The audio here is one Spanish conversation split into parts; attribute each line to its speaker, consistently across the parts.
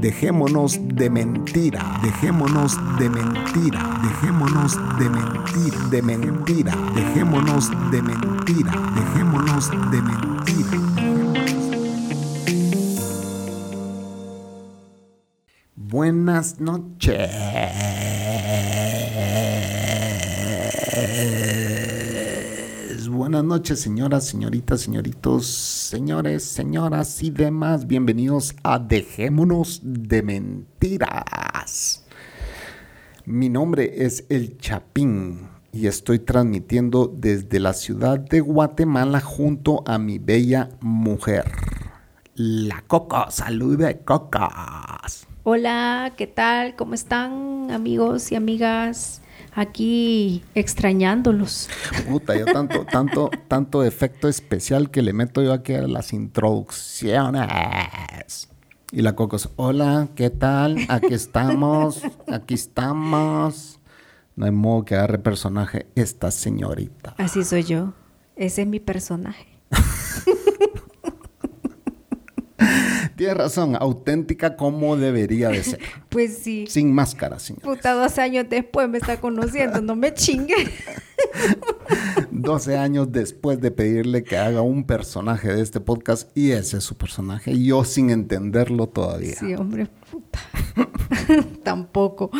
Speaker 1: Dejémonos de mentira, dejémonos de mentira, dejémonos de mentira, de mentira, dejémonos de mentira, dejémonos de mentira. Buenas noches. Buenas noches, señoras, señoritas, señoritos, señores, señoras y demás. Bienvenidos a Dejémonos de Mentiras. Mi nombre es El Chapín y estoy transmitiendo desde la ciudad de Guatemala junto a mi bella mujer, la Coco. Salud de Cocas.
Speaker 2: Hola, ¿qué tal? ¿Cómo están amigos y amigas? Aquí extrañándolos.
Speaker 1: Puta, yo tanto, tanto, tanto efecto especial que le meto yo aquí a las introducciones. Y la Cocos, hola, ¿qué tal? Aquí estamos, aquí estamos. No hay modo que agarre personaje esta señorita.
Speaker 2: Así soy yo. Ese es mi personaje.
Speaker 1: Tienes razón, auténtica como debería de ser.
Speaker 2: Pues sí.
Speaker 1: Sin máscara, señor.
Speaker 2: Puta, dos años después me está conociendo, no me chingue.
Speaker 1: 12 años después de pedirle que haga un personaje de este podcast y ese es su personaje, y yo sin entenderlo todavía.
Speaker 2: Sí, hombre, puta. Tampoco.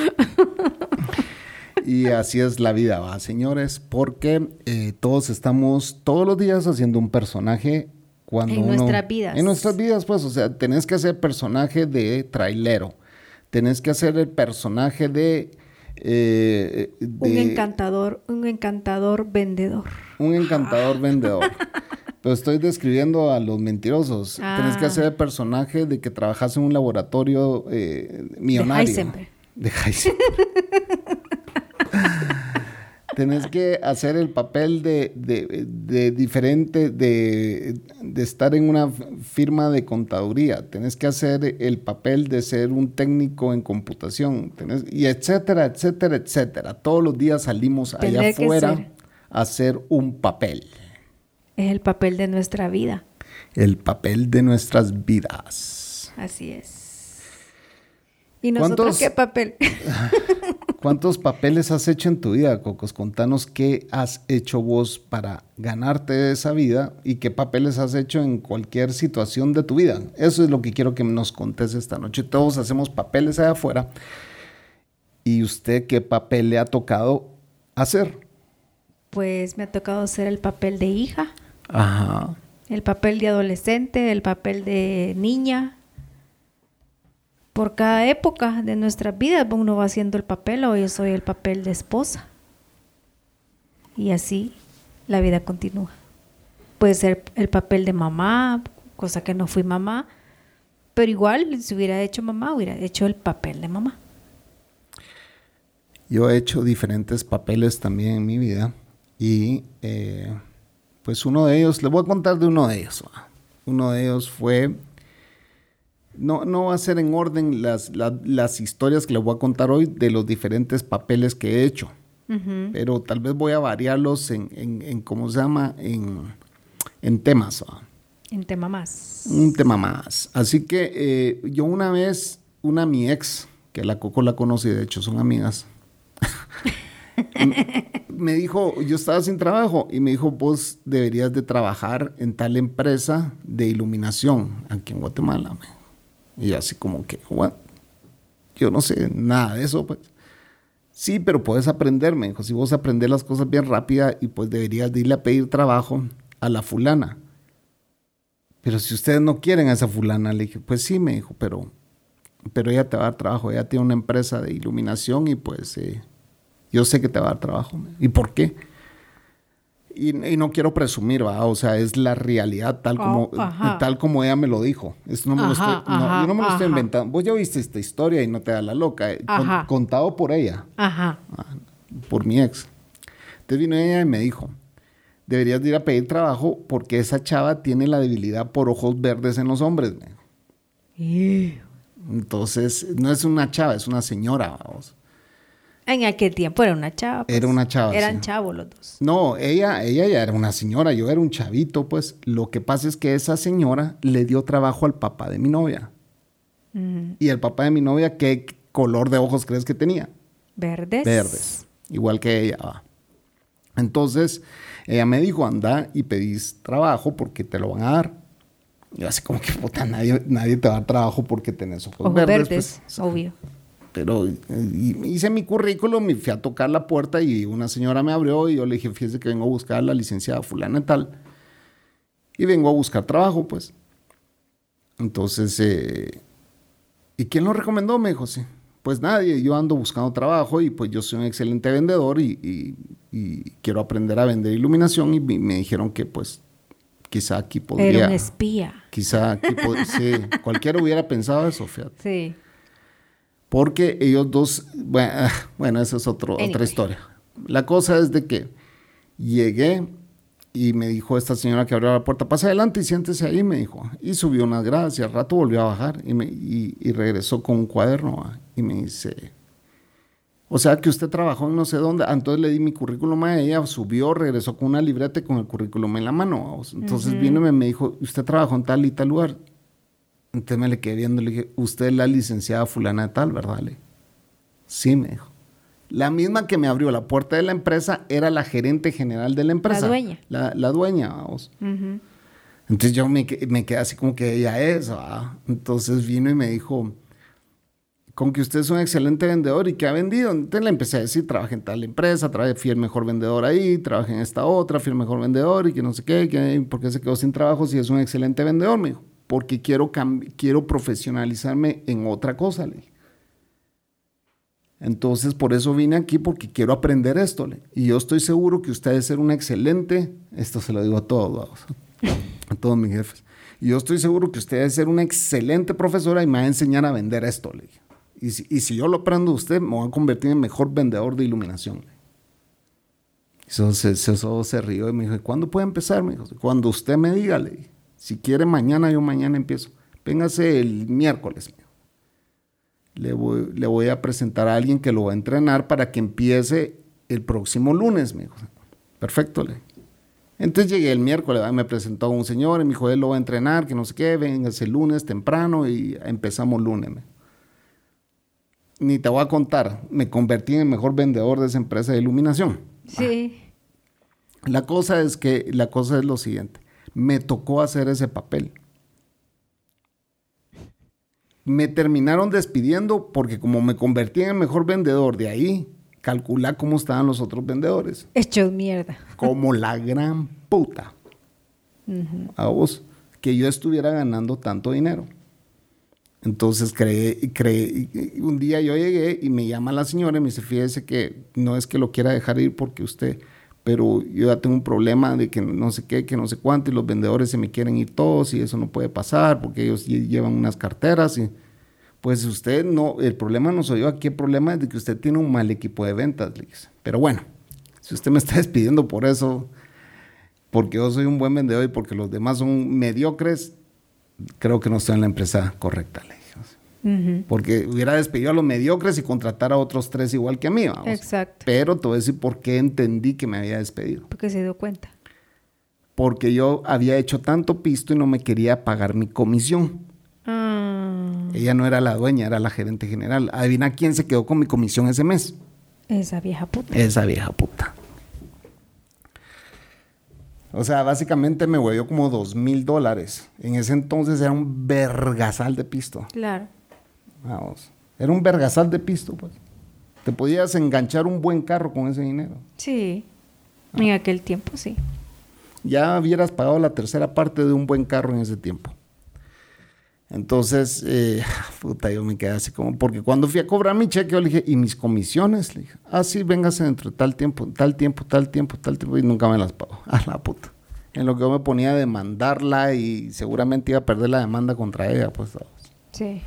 Speaker 1: Y así es la vida, va, señores, porque eh, todos estamos todos los días haciendo un personaje cuando
Speaker 2: En
Speaker 1: uno-
Speaker 2: nuestras vidas.
Speaker 1: En nuestras vidas, pues, o sea, tenés que hacer personaje de trailero, tenés que hacer el personaje de... eh,
Speaker 2: Un
Speaker 1: de-
Speaker 2: encantador, un encantador vendedor.
Speaker 1: Un encantador vendedor. Pero estoy describiendo a los mentirosos. Tenés que
Speaker 2: Ah.
Speaker 1: hacer el personaje de que trabajas en un laboratorio eh, millonario.
Speaker 2: Heisenberg.
Speaker 1: De Heisenberg. Tenés que hacer el papel de, de- de diferente, de, de estar en una firma de contaduría. Tenés que hacer el papel de ser un técnico en computación. Tenés- y etcétera, etcétera, etcétera. Todos los días salimos allá afuera a hacer un papel.
Speaker 2: Es el papel de nuestra vida.
Speaker 1: El papel de nuestras vidas.
Speaker 2: Así es. ¿Y nosotros
Speaker 1: ¿Cuántos-
Speaker 2: qué papel?
Speaker 1: ¿Cuántos papeles has hecho en tu vida, Cocos? Contanos qué has hecho vos para ganarte esa vida y qué papeles has hecho en cualquier situación de tu vida. Eso es lo que quiero que nos contes esta noche. Todos hacemos papeles allá afuera. ¿Y usted qué papel le ha tocado hacer?
Speaker 2: Pues me ha tocado hacer el papel de hija,
Speaker 1: Ajá.
Speaker 2: el papel de adolescente, el papel de niña. Por cada época de nuestras vidas uno va haciendo el papel. Hoy yo soy el papel de esposa. Y así la vida continúa. Puede ser el papel de mamá, cosa que no fui mamá. Pero igual, si hubiera hecho mamá, hubiera hecho el papel de mamá.
Speaker 1: Yo he hecho diferentes papeles también en mi vida y eh, pues uno de ellos, les voy a contar de uno de ellos. Uno de ellos fue, no, no va a ser en orden las, la- las historias que les voy a contar hoy de los diferentes papeles que he hecho, pero tal vez voy a variarlos en, en, en ¿cómo se llama? En, en temas. ¿va?
Speaker 2: En tema más.
Speaker 1: Un tema más. Así que eh, yo una vez, una mi ex, que la Coco la conoce, de hecho son amigas, me dijo, yo estaba sin trabajo y me dijo, vos deberías de trabajar en tal empresa de iluminación aquí en Guatemala. me. Y así como que, "What?". Yo no sé nada de eso, pues. Sí, pero puedes aprender, me dijo. Si vos aprender las cosas bien rápida y pues deberías de irle a pedir trabajo a la fulana. Pero si ustedes no quieren a esa fulana, le dije, pues sí, me dijo, pero, pero ella te va a dar trabajo. Ella tiene una empresa de iluminación y pues eh, yo sé que te va a dar trabajo. ¿Y por qué? Y, y no quiero presumir, ¿va? O sea, es la realidad tal como,
Speaker 2: ajá.
Speaker 1: tal como ella me lo dijo. Esto no me lo
Speaker 2: Ajá,
Speaker 1: estoy, no,
Speaker 2: ajá,
Speaker 1: yo no me lo estoy inventando. Vos ya viste esta historia y no te da la loca. eh, con- contado por ella,
Speaker 2: Ajá.
Speaker 1: por mi ex. Entonces vino ella y me dijo, deberías de ir a pedir trabajo porque esa chava tiene la debilidad por ojos verdes en los hombres. dijo. Entonces, no es una chava, es una señora, vamos.
Speaker 2: En aquel tiempo era una chava. pues.
Speaker 1: Era una chava,
Speaker 2: Eran
Speaker 1: sí.
Speaker 2: chavos los dos.
Speaker 1: No, ella, ella ya era una señora, yo era un chavito, pues. Lo que pasa es que esa señora le dio trabajo al papá de mi novia.
Speaker 2: Ujú.
Speaker 1: Y el papá de mi novia, ¿qué color de ojos crees que tenía?
Speaker 2: Verdes.
Speaker 1: Verdes. Igual que ella. va. Entonces, ella me dijo, anda y pedís trabajo porque te lo van a dar. Yo así como que, puta, nadie, nadie te va a dar trabajo porque tenés ojos,
Speaker 2: Ojos
Speaker 1: verdes.
Speaker 2: verdes,
Speaker 1: pues. O sea,
Speaker 2: obvio.
Speaker 1: Pero hice mi currículum y fui a tocar la puerta y una señora me abrió y yo le dije, fíjese que vengo a buscar a la licenciada fulana y tal. Y vengo a buscar trabajo, pues. Entonces, eh, ¿y quién lo recomendó? Me dijo, sí. Pues nadie, yo ando buscando trabajo y pues yo soy un excelente vendedor y, y- y quiero aprender a vender iluminación y me me dijeron que pues quizá aquí podría...
Speaker 2: Era un espía.
Speaker 1: Quizá aquí pod- sí, cualquiera hubiera pensado eso, fíjate.
Speaker 2: Sí.
Speaker 1: Porque ellos dos, bueno, bueno esa es otro,
Speaker 2: Anyway.
Speaker 1: otra historia. La cosa es de que llegué y me dijo esta señora que abrió la puerta, pasa adelante y siéntese ahí, me dijo. Y subió unas gradas y al rato volvió a bajar y, me, y, y regresó con un cuaderno y me dice, o sea que usted trabajó en no sé dónde. Ah, Entonces le di mi currículum a ella, subió, regresó con una libreta con el currículum en la mano. Entonces vino y me dijo, usted trabajó en tal y tal lugar. Entonces me le quedé viendo y le dije, usted es la licenciada fulana de tal, ¿verdad? Le dije, sí, me dijo. La misma que me abrió la puerta de la empresa era la gerente general de la empresa.
Speaker 2: dueña.
Speaker 1: La, la dueña, vamos. Entonces yo me, me quedé así como que ella es, ¿va? Entonces vino y me dijo, con que usted es un excelente vendedor y que ha vendido. Entonces le empecé a decir, trabajé en tal empresa, trabajé, fui el mejor vendedor ahí, trabajé en esta otra, fui el mejor vendedor y que no sé qué, que, ¿por qué se quedó sin trabajo si es un excelente vendedor? Me dijo, porque quiero, quiero profesionalizarme en otra cosa, le. Entonces, por eso vine aquí, porque quiero aprender esto. Y yo estoy seguro que usted debe ser un excelente, esto se lo digo a todos, a todos mis jefes. Y yo estoy seguro que usted debe ser una excelente profesora y me va a enseñar a vender esto. Y si, yo lo aprendo de usted, me voy a convertir en mejor vendedor de iluminación. le. Eso se, rió y me dijo, ¿cuándo puede empezar? Me dijo, cuando usted me diga, le. Si quiere mañana, yo mañana empiezo. Véngase el miércoles. Le voy, le voy a presentar a alguien que lo va a entrenar para que empiece el próximo lunes, me dijo. Perfecto, le. Entonces llegué el miércoles, ¿verdad? me presentó un señor y me dijo, él lo va a entrenar, que no sé qué, véngase el lunes temprano y empezamos lunes. me. Ni te voy a contar, me convertí en el mejor vendedor de esa empresa de iluminación.
Speaker 2: Sí.
Speaker 1: La cosa es que, la cosa es lo siguiente, me tocó hacer ese papel. Me terminaron despidiendo porque como me convertí en el mejor vendedor de ahí, calcula cómo estaban los otros vendedores.
Speaker 2: Hechos mierda.
Speaker 1: Como la gran puta. A vos, que yo estuviera ganando tanto dinero. Entonces creé, creé, un día yo llegué y me llama la señora y me dice, fíjese que no es que lo quiera dejar ir porque usted, pero yo ya tengo un problema de que no sé qué, que no sé cuánto, y los vendedores se me quieren ir todos y eso no puede pasar porque ellos lle- llevan unas carteras y pues usted no, el problema no soy yo, aquí el problema es de que usted tiene un mal equipo de ventas, le. Pero bueno, si usted me está despidiendo por eso, porque yo soy un buen vendedor y porque los demás son mediocres, creo que no estoy en la empresa correcta, Porque hubiera despedido a los mediocres y contratara a otros tres igual que a mí, vamos.
Speaker 2: Exacto.
Speaker 1: Pero te voy a decir por qué entendí que me había despedido.
Speaker 2: Porque se dio cuenta.
Speaker 1: Porque yo había hecho tanto pisto y no me quería pagar mi comisión.
Speaker 2: Ah,
Speaker 1: Ella no era la dueña, era la gerente general. Adivina quién se quedó con mi comisión ese mes.
Speaker 2: esa vieja puta.
Speaker 1: Esa vieja puta. O sea, básicamente me huevió como dos mil dólares. En ese entonces era un vergasal de pisto.
Speaker 2: Claro.
Speaker 1: Vamos. Era un vergasal de pisto, pues. Te podías enganchar un buen carro con ese dinero.
Speaker 2: Sí. En aquel tiempo sí.
Speaker 1: Ya hubieras pagado la tercera parte de un buen carro en ese tiempo. Entonces, eh, puta, yo me quedé así como, porque cuando fui a cobrar mi cheque, yo le dije, ¿y mis comisiones? Le dije, ah, sí, véngase dentro de tal tiempo, tal tiempo, tal tiempo, tal tiempo, y nunca me las pagó. A la puta. En lo que yo me ponía a demandarla y seguramente iba a perder la demanda contra ella, pues.
Speaker 2: Sí.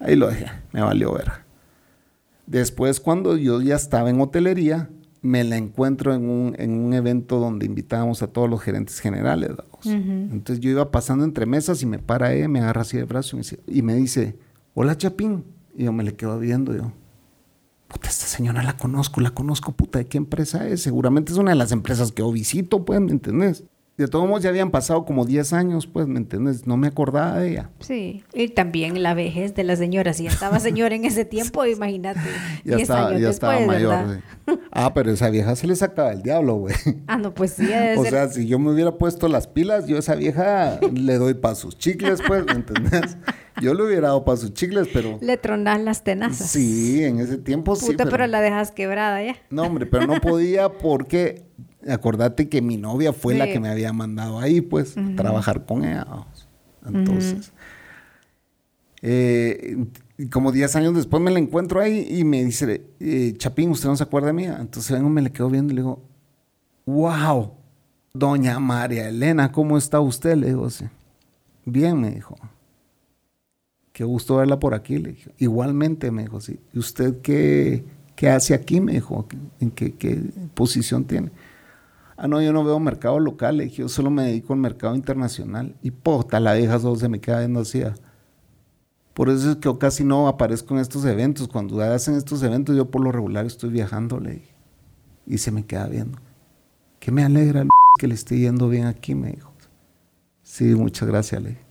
Speaker 1: Ahí lo dejé, me valió ver. Después, cuando yo ya estaba en hotelería, me la encuentro en un, en un evento donde invitábamos a todos los gerentes generales. Entonces yo iba pasando entre mesas y me para ella, me agarra así de brazo y me, dice, hola Chapín. Y yo me le quedo viendo, yo, puta, esta señora la conozco, la conozco, puta, ¿de qué empresa es? Seguramente es una de las empresas que yo visito, pues, ¿me entendés? De todos modos ya habían pasado como 10 años, pues, ¿me entiendes? No me acordaba de ella.
Speaker 2: Sí, y también la vejez de la señora. Si ya estaba señora en ese tiempo, imagínate.
Speaker 1: ya estaba, ya estaba mayor. Ah, pero esa vieja se le sacaba el diablo, güey.
Speaker 2: Ah, no, pues sí.
Speaker 1: o sea, si yo me hubiera puesto las pilas, yo a esa vieja le doy para sus chicles, pues, ¿me entendés? Yo le hubiera dado para sus chicles, pero...
Speaker 2: Le tronas las tenazas.
Speaker 1: Sí, en ese tiempo sí.
Speaker 2: Puta, pero... la dejas quebrada ya.
Speaker 1: No, hombre, pero no podía porque acordate que mi novia fue la que me había mandado ahí, pues, trabajar con ella. Entonces, eh, como 10 años después me la encuentro ahí y me dice, eh, Chapín, ¿usted no se acuerda de mí? Entonces vengo, me le quedo viendo y le digo, wow, doña María Elena, ¿cómo está usted? Le digo, sí. Bien, me dijo. Qué gusto verla por aquí, le dije. Igualmente, me dijo, sí. ¿Y usted qué, qué hace aquí? Me dijo, ¿en qué, qué posición tiene? Ah, no, yo no veo mercado local. Le dije, yo solo me dedico al mercado internacional. Y puta, la vieja solo se me queda viendo así. Ah. Por eso es que yo casi no aparezco en estos eventos. Cuando hacen estos eventos, yo por lo regular estoy viajando, le dije. Y se me queda viendo. Que me alegra que le esté yendo bien aquí, me dijo. Sí, muchas gracias, le dije.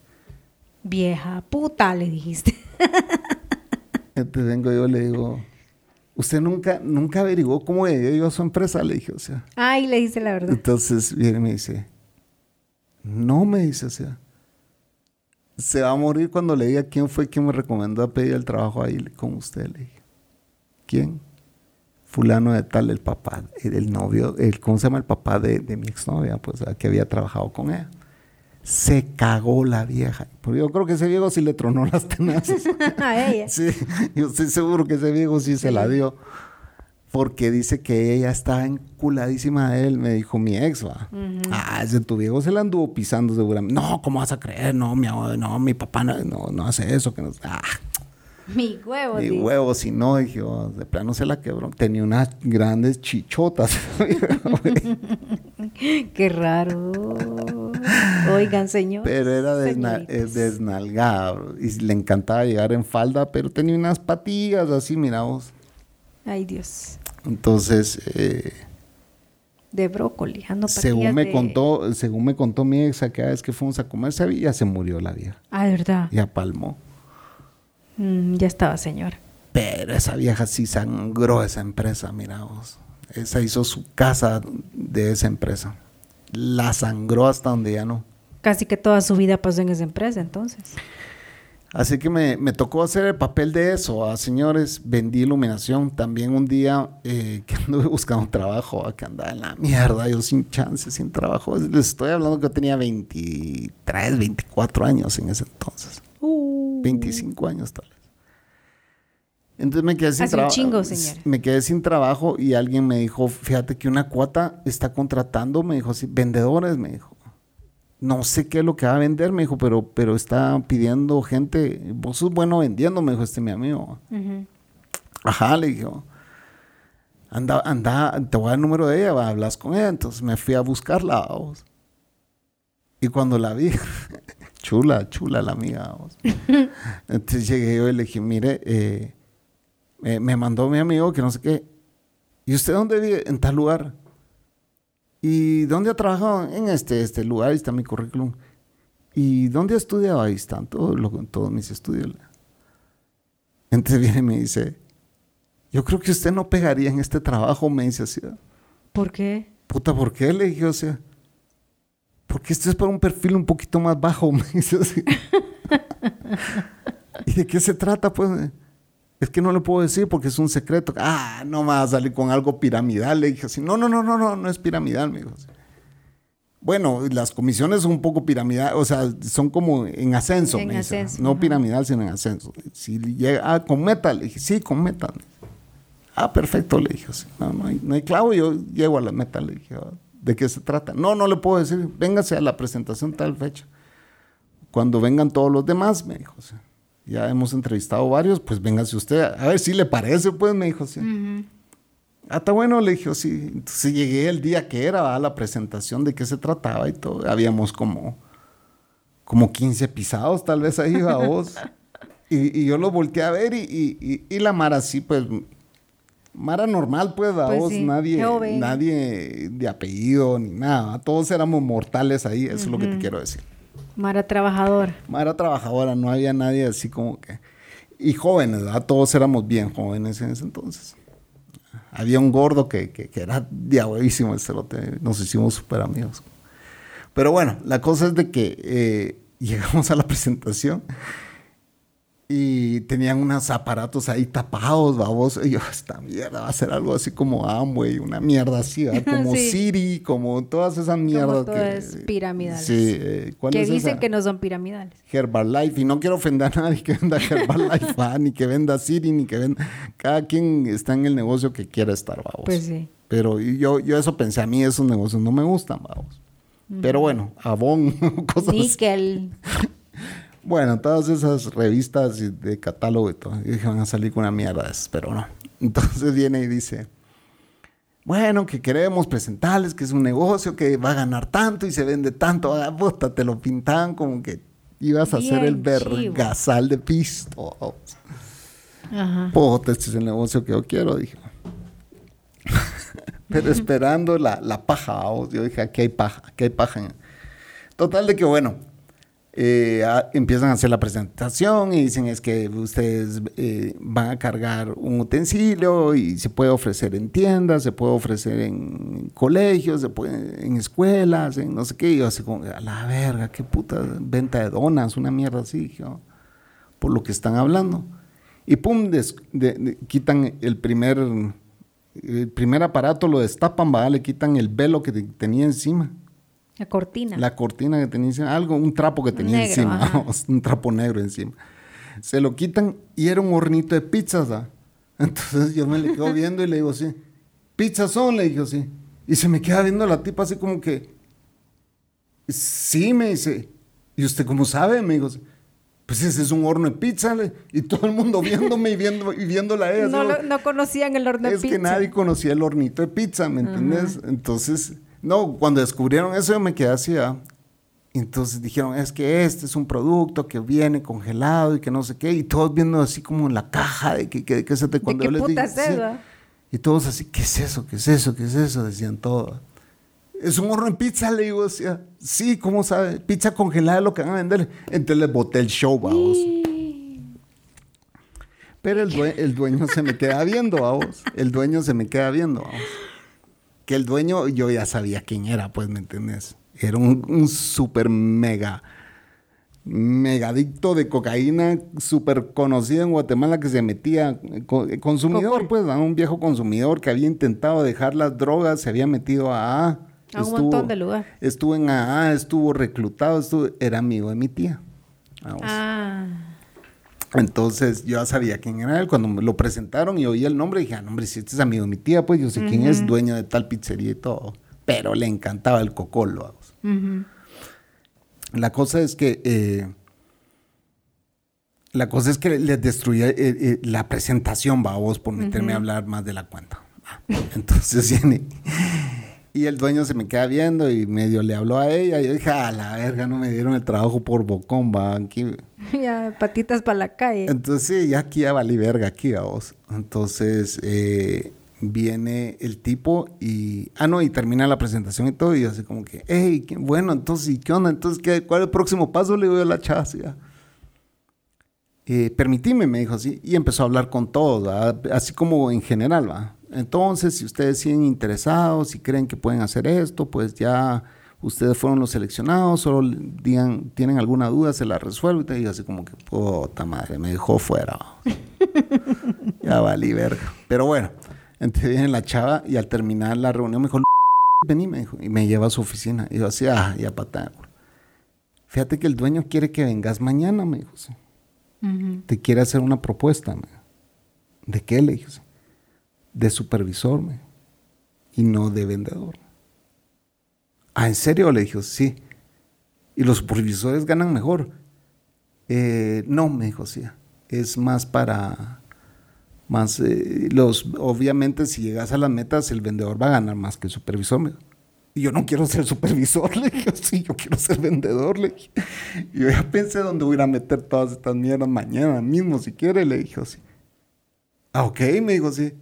Speaker 2: Vieja puta, le dijiste.
Speaker 1: Entonces vengo yo, le digo, usted nunca, nunca averiguó cómo yo a su empresa, le dije, o sea.
Speaker 2: Ay, le dice la verdad.
Speaker 1: Entonces viene y me dice, no me dice, o sea, se va a morir cuando le diga quién fue quien me recomendó a pedir el trabajo ahí con usted, le dije. ¿Quién? Fulano de tal, el papá, el, novio, el, ¿cómo se llama el papá de, de mi exnovia? Pues, que había trabajado con ella se cagó la vieja. Porque yo creo que ese viejo sí le tronó las tenazas. a ella. Sí, yo estoy seguro que ese viejo sí, se la dio. Porque dice que ella estaba enculadísima de él, me dijo mi ex, va. Ah, ese tu viejo se la anduvo pisando seguramente. No, ¿cómo vas a creer? No, mi, no, mi papá no, no, hace eso. Que no, ah.
Speaker 2: Mi huevo,
Speaker 1: Mi huevo, si no, dije, oh, de plano se la quebró. Tenía unas grandes chichotas.
Speaker 2: Qué raro. Oigan, señor.
Speaker 1: Pero era desnalgada. Y le encantaba llegar en falda, pero tenía unas patillas así, mira vos.
Speaker 2: Ay, Dios.
Speaker 1: Entonces. Eh,
Speaker 2: de brócoli, ando
Speaker 1: según me contó Según me contó mi ex, cada vez que fuimos a comer, ya se murió la vieja.
Speaker 2: Ah, de verdad.
Speaker 1: Ya palmó.
Speaker 2: Mm, ya estaba, señor.
Speaker 1: Pero esa vieja sí sangró esa empresa, mira vos. Esa hizo su casa de esa empresa. La sangró hasta donde ya no.
Speaker 2: Casi que toda su vida pasó en esa empresa, entonces.
Speaker 1: Así que me, tocó hacer el papel de eso. A señores, vendí iluminación. También un día eh, que anduve buscando trabajo, que andaba en la mierda, yo sin chance, sin trabajo. Les estoy hablando que yo tenía 23, 24 años en ese entonces. 25 uh. años tal vez. Entonces me quedé sin trabajo. Me quedé sin trabajo y alguien me dijo, fíjate que una cuata está contratando, me dijo así, vendedores, me dijo. No sé qué es lo que va a vender, me dijo, pero, pero está pidiendo gente. Vos sos bueno vendiendo, me dijo este mi amigo. Ajá, le dijo. Anda, anda, te voy a dar el número de ella, hablas con ella. Entonces me fui a buscarla. Y cuando la vi, chula, chula la amiga. Entonces llegué yo y le dije, mire, eh, me mandó mi amigo que no sé qué. ¿Y usted dónde vive? En tal lugar. ¿Y dónde ha trabajado? En este, este lugar, ahí está mi currículum. ¿Y dónde ha estudiado? Ahí están todos, todos mis estudios. Entonces viene y me dice, yo creo que usted no pegaría en este trabajo, me dice así.
Speaker 2: ¿Por qué?
Speaker 1: Puta, ¿por qué? Le dije, o sea, porque esto es para un perfil un poquito más bajo, me dice así. ¿Y de qué se trata? Pues es que no le puedo decir porque es un secreto. Ah, no me va a salir con algo piramidal. Le dije así, no, no, no, no, no, no es piramidal, me dijo así. Bueno, las comisiones son un poco piramidal, o sea, son como en ascenso,
Speaker 2: En
Speaker 1: me dice.
Speaker 2: ascenso,
Speaker 1: no
Speaker 2: ajá.
Speaker 1: piramidal, sino en ascenso. Si llega, ah, con meta, le dije, sí, con meta. Ah, perfecto, le dije. sí. No, no hay, no hay clavo, yo llego a la meta, le dije. "Ah, ¿De qué se trata? No, no le puedo decir, véngase a la presentación tal fecha. Cuando vengan todos los demás, me dijo, sí. Ya hemos entrevistado varios, pues véngase usted, a ver si le parece, pues, me dijo, sí. Ah, está bueno, le dije, sí. Entonces llegué el día que era a la presentación de qué se trataba y todo. Habíamos como, como 15 pisados, tal vez ahí, a vos. y, y yo lo volteé a ver y, y- y- la Mara sí, pues, Mara normal, pues, a
Speaker 2: Pues
Speaker 1: vos,
Speaker 2: sí,
Speaker 1: nadie, nadie de apellido ni nada. Todos éramos mortales ahí, eso es lo que te quiero decir.
Speaker 2: Mara trabajador.
Speaker 1: Mara trabajadora, no había nadie así como que... Y jóvenes, ¿verdad? Todos éramos bien jóvenes en ese entonces. Había un gordo que, que, era diabolísimo el cerote. Nos hicimos súper amigos. Pero bueno, la cosa es de que eh, llegamos a la presentación y tenían unos aparatos ahí tapados, babos. Y yo, esta mierda va a ser algo así como Amway, una mierda así, ¿verdad? como
Speaker 2: Sí.
Speaker 1: Siri, como todas esas mierdas.
Speaker 2: todas
Speaker 1: que,
Speaker 2: piramidales.
Speaker 1: Sí, eh, ¿cuál
Speaker 2: Que
Speaker 1: es
Speaker 2: dicen
Speaker 1: esa?
Speaker 2: que no son piramidales.
Speaker 1: Herbalife y no quiero ofender a nadie que venda Herbalife, ah, ni que venda Siri, ni que venda... Cada quien está en el negocio que quiera estar, vamos.
Speaker 2: Pues sí.
Speaker 1: Pero yo, yo eso pensé, a mí esos negocios no me gustan, vamos. Pero bueno, Avon, cosas así.
Speaker 2: Níquel.
Speaker 1: Bueno, todas esas revistas de catálogo y todo. Y dije, van a salir con una mierda pero no. Entonces viene y dice, bueno, que queremos presentarles que es un negocio que va a ganar tanto y se vende tanto. Ah, puta, te lo pintaban como que ibas a hacer el
Speaker 2: Bien
Speaker 1: vergasal de pisto.
Speaker 2: Ajá.
Speaker 1: Puta, este es el negocio que yo quiero, dije. Pero esperando la, la paja, yo dije, aquí hay paja, aquí hay paja. Total de que, bueno, eh, empiezan a hacer la presentación y dicen es que ustedes eh, van a cargar un utensilio y se puede ofrecer en tiendas, se puede ofrecer en colegios, se puede en escuelas, en no sé qué. Y yo así como, a la verga, qué puta venta de donas, una mierda así, yo, por lo que están hablando. Y pum, des- de- de- quitan el primer, el primer aparato, lo destapan, ¿va? le quitan el velo que te- tenía encima.
Speaker 2: La cortina.
Speaker 1: La cortina que tenía encima, algo, un trapo que tenía
Speaker 2: Negro,
Speaker 1: encima, un trapo negro encima. Se lo quitan y era un hornito de pizzas, ¿va? Entonces yo me le quedo viendo y le digo así, pizzas son, le digo así. Y se me queda viendo la tipa así como que, sí, me dice, ¿y usted cómo sabe? Me digo, pues ese es un horno de pizza, le- y todo el mundo viéndome y, viendo, y viéndola a ella.
Speaker 2: no, lo- no conocían el horno de
Speaker 1: es
Speaker 2: pizza.
Speaker 1: que nadie conocía el hornito de pizza, ¿me entiendes? Entonces, no, cuando descubrieron eso yo me quedé así, ¿ah? Entonces dijeron, es que este es un producto que viene congelado y que no sé qué, y todos viendo así como en la caja de que, que, que se te cuando
Speaker 2: qué
Speaker 1: yo les dije,
Speaker 2: putas es,
Speaker 1: sí. Y todos así, ¿qué es eso? ¿Qué es eso? ¿Qué es eso? Decían todos. Es un horno en pizza, le digo, decía, sí, ¿cómo sabe? Pizza congelada es lo que van a vender. Entonces les boté el show, vamos. Pero el, due- el dueño se me queda viendo, vamos. El dueño se me queda viendo, vamos. Que el dueño, yo ya sabía quién era, pues, ¿me entiendes? Era un, un súper mega, mega adicto de cocaína, súper conocido en Guatemala que se metía, eh, co- eh, consumidor, pues, ¿no? un viejo consumidor que había intentado dejar las drogas, se había metido a AA.
Speaker 2: A un montón de lugar.
Speaker 1: Estuvo en AA, estuvo reclutado, estuvo, era amigo de mi tía. Vamos.
Speaker 2: Ah.
Speaker 1: Entonces yo ya sabía quién era él. Cuando me lo presentaron y oí el nombre, dije, ah, no, hombre, si este es amigo de mi tía, pues yo sé quién es, dueño de tal pizzería y todo. Pero le encantaba el cocolo. vamos.
Speaker 2: Ujú.
Speaker 1: La cosa es que. eh, la cosa es que les destruía eh, eh, la presentación, va vos, por meterme a hablar más de la cuenta. Ah, Entonces viene. Y el dueño se me queda viendo y medio le habló a ella. Y yo dije, a la verga, no me dieron el trabajo por bocón, va. Aquí,
Speaker 2: ya, patitas para la calle.
Speaker 1: Entonces, sí, ya aquí ya valí verga, aquí vamos. Entonces, eh, viene el tipo y... Ah, no, y termina la presentación y todo. Y yo así como que, hey, qué bueno, entonces, ¿y qué onda? Entonces, ¿qué, ¿cuál es el próximo paso? Le digo yo a la chava así. Eh, permitime, me dijo así. Y empezó a hablar con todos, así como en general, va. Entonces, si ustedes siguen interesados, si creen que pueden hacer esto, pues ya ustedes fueron los seleccionados, solo digan, tienen alguna duda, se la resuelvo. Y te digo así como que, puta madre, me dejó fuera. ya valí verga. Pero bueno, entonces viene la chava y al terminar la reunión me dijo, vení, me dijo, y me lleva a su oficina. Y yo así, ah, ya patada. Fíjate que el dueño quiere que vengas mañana, me dijo. sí. Te quiere hacer una propuesta, me dijo. ¿De qué? Le dije. sí. De supervisor, dijo. Y no de vendedor. Ah, ¿en serio? Le dije, sí. ¿Y los supervisores ganan mejor? "Eh, no, me dijo, sí. Es más para... Más, eh, los, obviamente, si llegas a las metas, el vendedor va a ganar más que el supervisor. dijo. Y yo no quiero ser supervisor, le dije, sí, yo quiero ser vendedor, le dije. Y yo ya pensé dónde voy a meter todas estas mierdas mañana mismo, si quiere, le dije así. Ah, ok, me dijo, sí.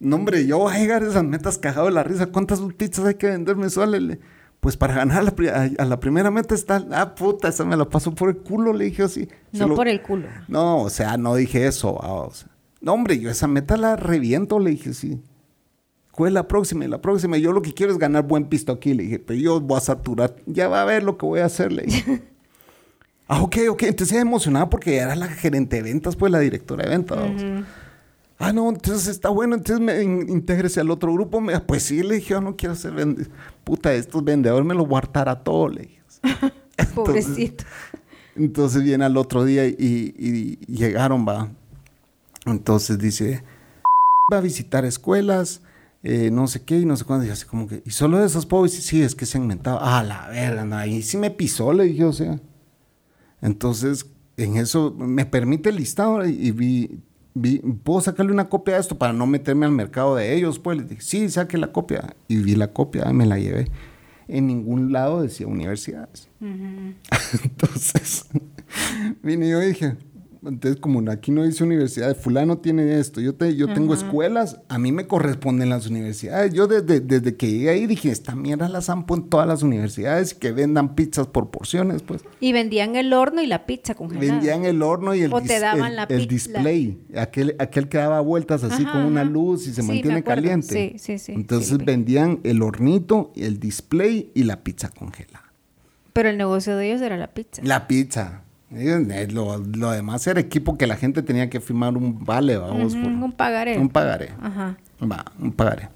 Speaker 1: No, hombre, yo voy a llegar a esas metas cagado de la risa. ¿Cuántas pizzas hay que vender mensuales? Le- Pues para ganar la a, a la primera meta está, ah, puta, esa me la paso por el culo, le dije así.
Speaker 2: No
Speaker 1: lo-
Speaker 2: por el culo.
Speaker 1: no, o sea, no dije eso. ah, o sea, no, hombre, yo esa meta la reviento, le dije, sí. ¿Cuál es la próxima? Y la próxima, yo lo que quiero es ganar buen pisto aquí, le dije, pero yo voy a saturar, ya va a ver lo que voy a hacer, le dije. ah, ok, ok, entonces ella emocionada porque era la gerente de ventas, pues la directora de ventas. vamos. Ah, no, entonces está bueno, entonces me in- intégrese al otro grupo. Me- pues sí, le dije, yo no quiero ser vendedor. Puta, estos vendedores me lo a todo, le dije. Entonces-
Speaker 2: Pobrecito.
Speaker 1: entonces viene al otro día y, y- y llegaron, va. Entonces dice, va a visitar escuelas, eh, no sé qué y no sé cuándo. Y así como que, y solo de esos pobres, sí, es que se han inventado. Ah, la verga, no, ahí sí me pisó, le dije, o sea. Entonces, en eso me permite el listado y, y vi, vi, ¿puedo sacarle una copia de esto para no meterme al mercado de ellos? Pues le dije, sí, saque la copia. Y vi la copia, me la llevé. En ningún lado decía universidades. Entonces, vine yo y dije, entonces como aquí no dice universidad, fulano tiene esto, yo, te, yo tengo escuelas, a mí me corresponden las universidades. Yo desde, desde que llegué ahí dije, esta mierda la zampo en todas las universidades y que vendan pizzas por porciones, pues.
Speaker 2: Y vendían el horno y la pizza congelada.
Speaker 1: Vendían el horno y el,
Speaker 2: O te daban
Speaker 1: el-
Speaker 2: la
Speaker 1: el display, aquel, aquel que daba vueltas así
Speaker 2: Ajá,
Speaker 1: con una luz y se
Speaker 2: Sí,
Speaker 1: mantiene caliente.
Speaker 2: Sí, sí, sí,
Speaker 1: Entonces
Speaker 2: sí,
Speaker 1: vendían el hornito, el display y la pizza congelada.
Speaker 2: Pero el negocio de ellos era la pizza.
Speaker 1: La pizza. Eh, Lo, lo demás era equipo que la gente tenía que firmar un vale, vamos. Por-
Speaker 2: un pagaré.
Speaker 1: Un pagaré.
Speaker 2: Ajá.
Speaker 1: Va, un pagaré.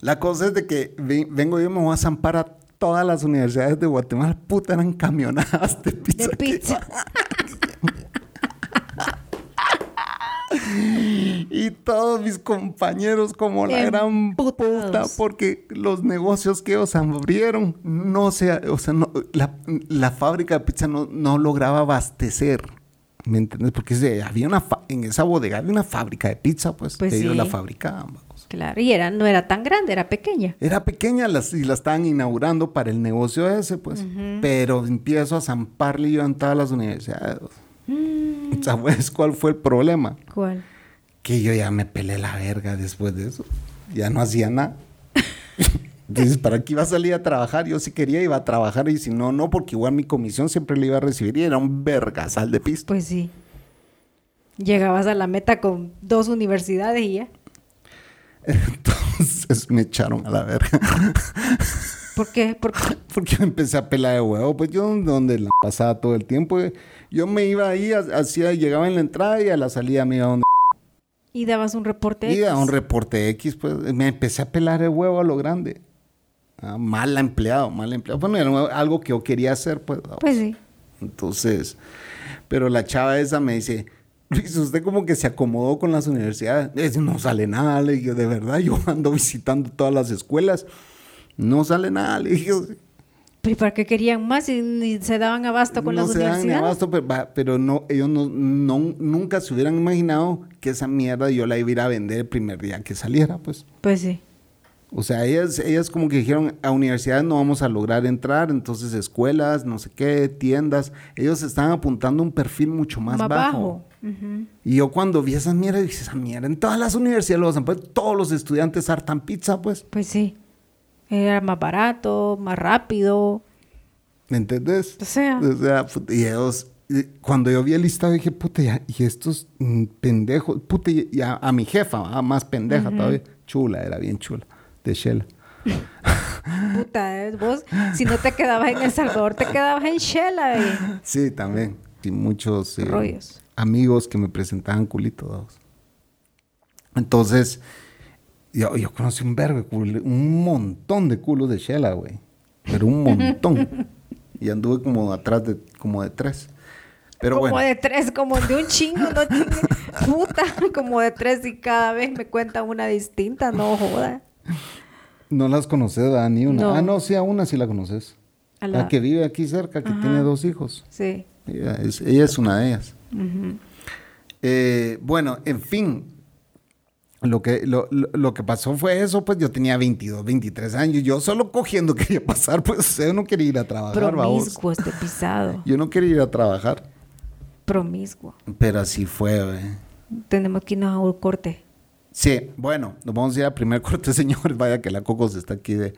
Speaker 1: La cosa es de que ve- vengo yo y me voy a zampar a todas las universidades de Guatemala. Puta, eran camionadas de pizza.
Speaker 2: De pizza.
Speaker 1: Y todos mis compañeros como la gran puta, porque los negocios que ellos abrieron, no se, o sea, no, la, la fábrica de pizza no, no lograba abastecer. ¿Me entiendes? Porque se- había una fa- en esa bodega había una fábrica de pizza, pues,
Speaker 2: Pues
Speaker 1: ellos
Speaker 2: sí.
Speaker 1: la fabricaban.
Speaker 2: Claro. Y era, no era tan grande, era pequeña.
Speaker 1: Era pequeña las, y la estaban inaugurando para el negocio ese, pues. Pero empiezo a zamparle yo en todas las universidades.
Speaker 2: Mm.
Speaker 1: ¿Sabes cuál fue el problema?
Speaker 2: ¿Cuál?
Speaker 1: que yo ya me pelé la verga después de eso. Ya no hacía nada. Entonces, ¿para qué iba a salir a trabajar? Yo si quería iba a trabajar y si no, no, porque igual mi comisión siempre le iba a recibir y era un vergasal de pisto.
Speaker 2: Pues sí. Llegabas a la meta con dos universidades y ya.
Speaker 1: Entonces me echaron a la verga.
Speaker 2: ¿Por qué? ¿Por qué?
Speaker 1: Porque empecé a pelar de huevo. Pues yo donde la pasaba todo el tiempo. eh, Yo me iba ahí, ha- hacía, llegaba en la entrada y a la salida me iba donde
Speaker 2: Y dabas un reporte.
Speaker 1: Y
Speaker 2: X.
Speaker 1: un reporte X, pues me empecé a pelar el huevo a lo grande. Ah, mal empleado, mal empleado. Bueno, era algo que yo quería hacer, pues. vamos.
Speaker 2: Pues sí.
Speaker 1: Entonces, pero la chava esa me dice, Luis, usted como que se acomodó con las universidades. Es, no sale nada, le dije, de verdad, yo ando visitando todas las escuelas. No sale nada, le dije.
Speaker 2: ¿Pero ¿y para qué querían más ni se daban abasto con
Speaker 1: no
Speaker 2: las
Speaker 1: se dan ni
Speaker 2: universidades?
Speaker 1: abasto, pero, pero no, ellos no, no- nunca se hubieran imaginado que esa mierda yo la iba a ir a vender el primer día que saliera, pues.
Speaker 2: Pues sí.
Speaker 1: O sea, ellas, ellas como que dijeron, a universidades no vamos a lograr entrar, entonces escuelas, no sé qué, tiendas, ellos estaban apuntando un perfil mucho más, bajo.
Speaker 2: Ujú.
Speaker 1: Y yo cuando vi esa mierda, dije, esa mierda, en todas las universidades lo hacen, pues todos los estudiantes hartan pizza, pues,
Speaker 2: Pues sí. Era más barato, más rápido.
Speaker 1: ¿me entendés?
Speaker 2: O sea.
Speaker 1: O sea, y ellos, cuando yo vi el listado, dije, puta, ya, y estos mm, pendejos, puta, y, a, a mi jefa, más pendeja todavía, chula, era bien chula, de Shell.
Speaker 2: Puta, ¿eh? vos, si no te quedabas en El Salvador, te quedabas en Shela. eh.
Speaker 1: Sí, también. Y muchos eh,
Speaker 2: Rollos.
Speaker 1: amigos que me presentaban culitos. Entonces, Yo, yo conocí un verbo, de culo- un montón de culos de chela, güey. Pero un montón. y anduve como atrás de, como de tres. Pero
Speaker 2: como
Speaker 1: bueno.
Speaker 2: de tres, como de un chingo, no puta, como de tres y cada vez me cuenta una distinta, no joda.
Speaker 1: No las conoces, ¿verdad? Ni una.
Speaker 2: No.
Speaker 1: Ah, no, sí, a una sí la conoces.
Speaker 2: A
Speaker 1: La...
Speaker 2: la-
Speaker 1: que vive aquí cerca, que
Speaker 2: Ajá.
Speaker 1: tiene dos hijos.
Speaker 2: Sí.
Speaker 1: Ella es, ella es una de ellas. Eh, bueno, en fin. Lo que, lo, lo- lo que pasó fue eso, pues yo tenía 22, 23 años. Yo solo cogiendo quería pasar, pues yo no quería ir a trabajar.
Speaker 2: Promiscuo este pisado.
Speaker 1: Yo no quería ir a trabajar.
Speaker 2: Promiscuo.
Speaker 1: Pero así fue.
Speaker 2: Tenemos que irnos a un corte.
Speaker 1: Sí, bueno, nos vamos a ir al primer corte, señores. Vaya que la Cocos está aquí de...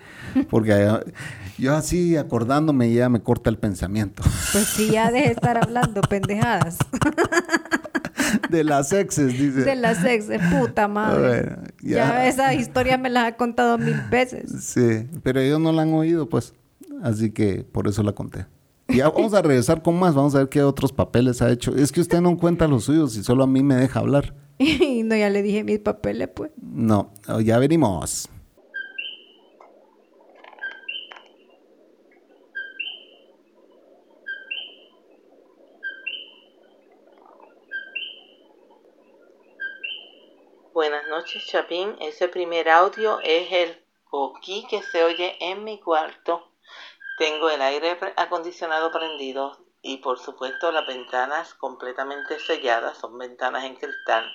Speaker 1: Porque eh, yo así acordándome ya me corta el pensamiento.
Speaker 2: Pues sí, ya deje de estar hablando pendejadas.
Speaker 1: De las exes, dice.
Speaker 2: De las ex, de puta madre.
Speaker 1: Ya.
Speaker 2: ya. esa historia me la ha contado mil veces.
Speaker 1: Sí, pero ellos no la han oído, pues. Así que por eso la conté. Y ya vamos a regresar con más, vamos a ver qué otros papeles ha hecho. Es que usted no cuenta los suyos y solo a mí me deja hablar.
Speaker 2: Y no, ya le dije mis papeles, pues.
Speaker 1: No, ya venimos.
Speaker 3: Buenas noches, Chapín. Ese primer audio es el coquí que se oye en mi cuarto. Tengo el aire acondicionado prendido y por supuesto las ventanas completamente selladas. Son ventanas en cristal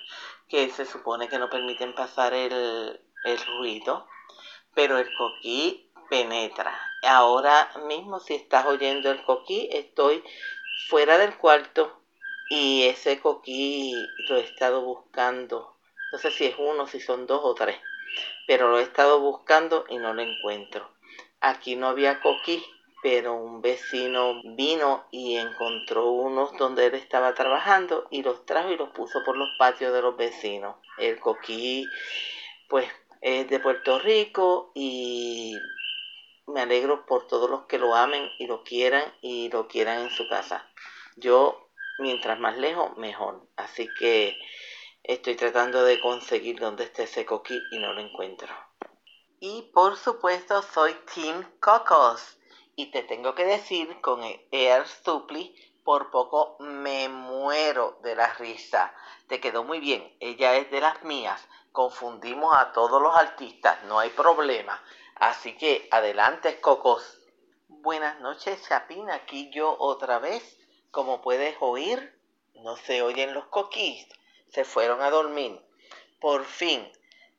Speaker 3: que se supone que no permiten pasar el, el ruido. Pero el coquí penetra. Ahora mismo si estás oyendo el coquí estoy fuera del cuarto y ese coquí lo he estado buscando. No sé si es uno, si son dos o tres, pero lo he estado buscando y no lo encuentro. Aquí no había coquí, pero un vecino vino y encontró unos donde él estaba trabajando y los trajo y los puso por los patios de los vecinos. El coquí, pues, es de Puerto Rico y me alegro por todos los que lo amen y lo quieran y lo quieran en su casa. Yo, mientras más lejos, mejor. Así que estoy tratando de conseguir dónde esté ese coquí y no lo encuentro. Y por supuesto soy Team Cocos. Y te tengo que decir con el Air Supply, por poco me muero de la risa. Te quedó muy bien, ella es de las mías. Confundimos a todos los artistas, no hay problema. Así que adelante, Cocos. Buenas noches, Chapín. Aquí yo otra vez. Como puedes oír, no se oyen los coquís. Se fueron a dormir. Por fin,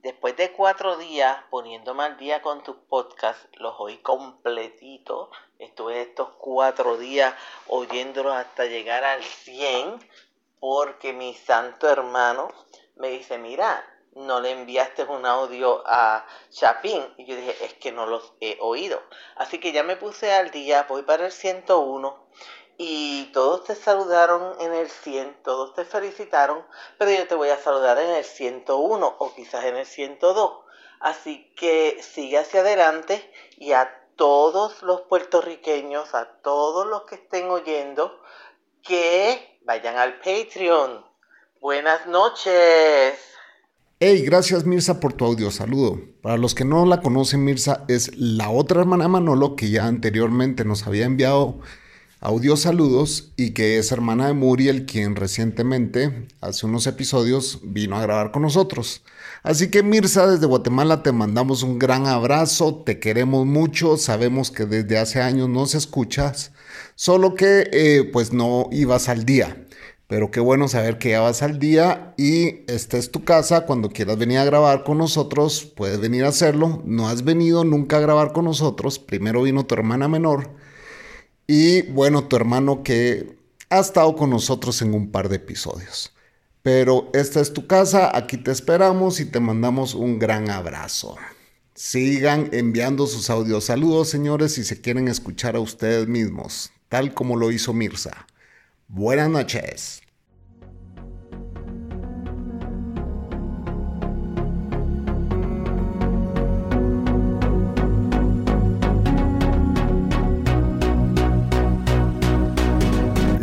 Speaker 3: después de cuatro días poniéndome al día con tus podcasts, los oí completitos. Estuve estos cuatro días oyéndolos hasta llegar al 100 porque mi santo hermano me dice, mira, no le enviaste un audio a Chapín. Y yo dije, es que no los he oído. Así que ya me puse al día, voy para el 101. Y todos te saludaron en el 100, todos te felicitaron, pero yo te voy a saludar en el 101 o quizás en el 102. Así que sigue hacia adelante y a todos los puertorriqueños, a todos los que estén oyendo, que vayan al Patreon. Buenas noches.
Speaker 1: Hey, gracias Mirza por tu audio saludo. Para los que no la conocen, Mirza es la otra hermana Manolo que ya anteriormente nos había enviado audio saludos y que es hermana de Muriel, quien recientemente, hace unos episodios, vino a grabar con nosotros. Así que Mirza, desde Guatemala te mandamos un gran abrazo, te queremos mucho, sabemos que desde hace años nos escuchas, solo que eh, pues no ibas al día. Pero qué bueno saber que ya vas al día y esta es tu casa. Cuando quieras venir a grabar con nosotros, puedes venir a hacerlo. No has venido nunca a grabar con nosotros. Primero vino tu hermana menor y bueno, tu hermano que ha estado con nosotros en un par de episodios. Pero esta es tu casa, aquí te esperamos y te mandamos un gran abrazo. Sigan enviando sus audios saludos, señores, si se quieren escuchar a ustedes mismos, tal como lo hizo Mirza. Buenas noches.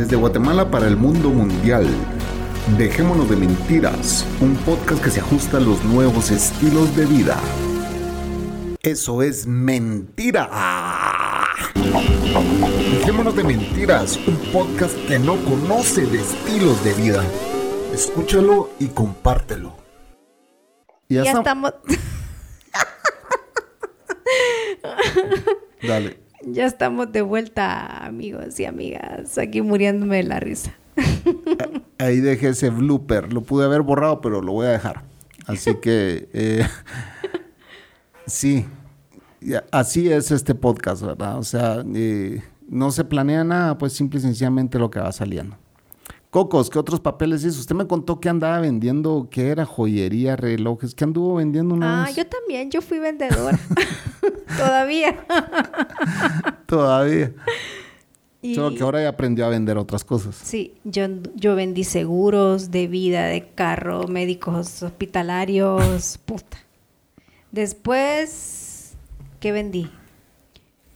Speaker 1: Desde Guatemala para el mundo mundial. Dejémonos de mentiras, un podcast que se ajusta a los nuevos estilos de vida. Eso es mentira. Dejémonos de mentiras, un podcast que no conoce de estilos de vida. Escúchalo y compártelo.
Speaker 2: Ya, estamos.
Speaker 1: Dale.
Speaker 2: Ya estamos de vuelta, amigos y amigas. Aquí muriéndome de la risa.
Speaker 1: Ahí dejé ese blooper. Lo pude haber borrado, pero lo voy a dejar. Así que, eh, sí, así es este podcast, ¿verdad? O sea, eh, no se planea nada, pues simple y sencillamente lo que va saliendo. Cocos, ¿qué otros papeles hizo? Usted me contó que andaba vendiendo, que era joyería, relojes, que anduvo vendiendo una
Speaker 2: Ah, yo también, yo fui vendedora. Todavía.
Speaker 1: Todavía. Solo que ahora ya aprendió a vender otras cosas.
Speaker 2: Sí, yo, yo vendí seguros de vida, de carro, médicos hospitalarios, puta. Después, ¿qué vendí?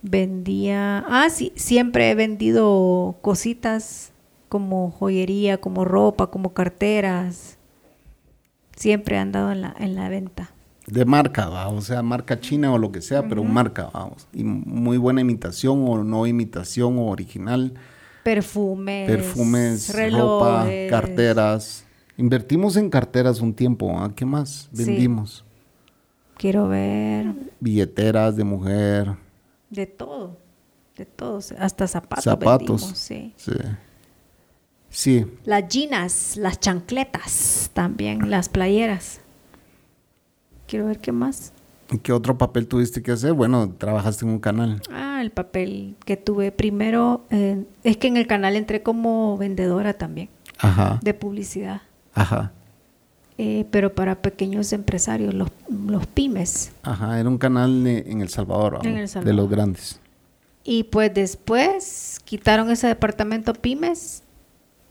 Speaker 2: Vendía, ah, sí, siempre he vendido cositas como joyería, como ropa, como carteras. Siempre he andado en la, en la venta.
Speaker 1: De marca, o sea, marca china o lo que sea, pero marca, vamos. Y muy buena imitación o no imitación o original.
Speaker 2: Perfumes.
Speaker 1: Perfumes, ropa, carteras. Invertimos en carteras un tiempo, ¿ah? ¿Qué más vendimos?
Speaker 2: Quiero ver.
Speaker 1: Billeteras de mujer.
Speaker 2: De todo, de todo, hasta zapatos.
Speaker 1: Zapatos. sí. sí. Sí.
Speaker 2: Las jeans, las chancletas, también las playeras. Quiero ver qué más.
Speaker 1: ¿Y qué otro papel tuviste que hacer? Bueno, trabajaste en un canal.
Speaker 2: Ah, el papel que tuve primero, eh, es que en el canal entré como vendedora también.
Speaker 1: Ajá.
Speaker 2: De publicidad.
Speaker 1: Ajá.
Speaker 2: Eh, pero para pequeños empresarios, los, los, pymes.
Speaker 1: Ajá, era un canal en El Salvador, en el Salvador. de los grandes.
Speaker 2: Y pues después quitaron ese departamento pymes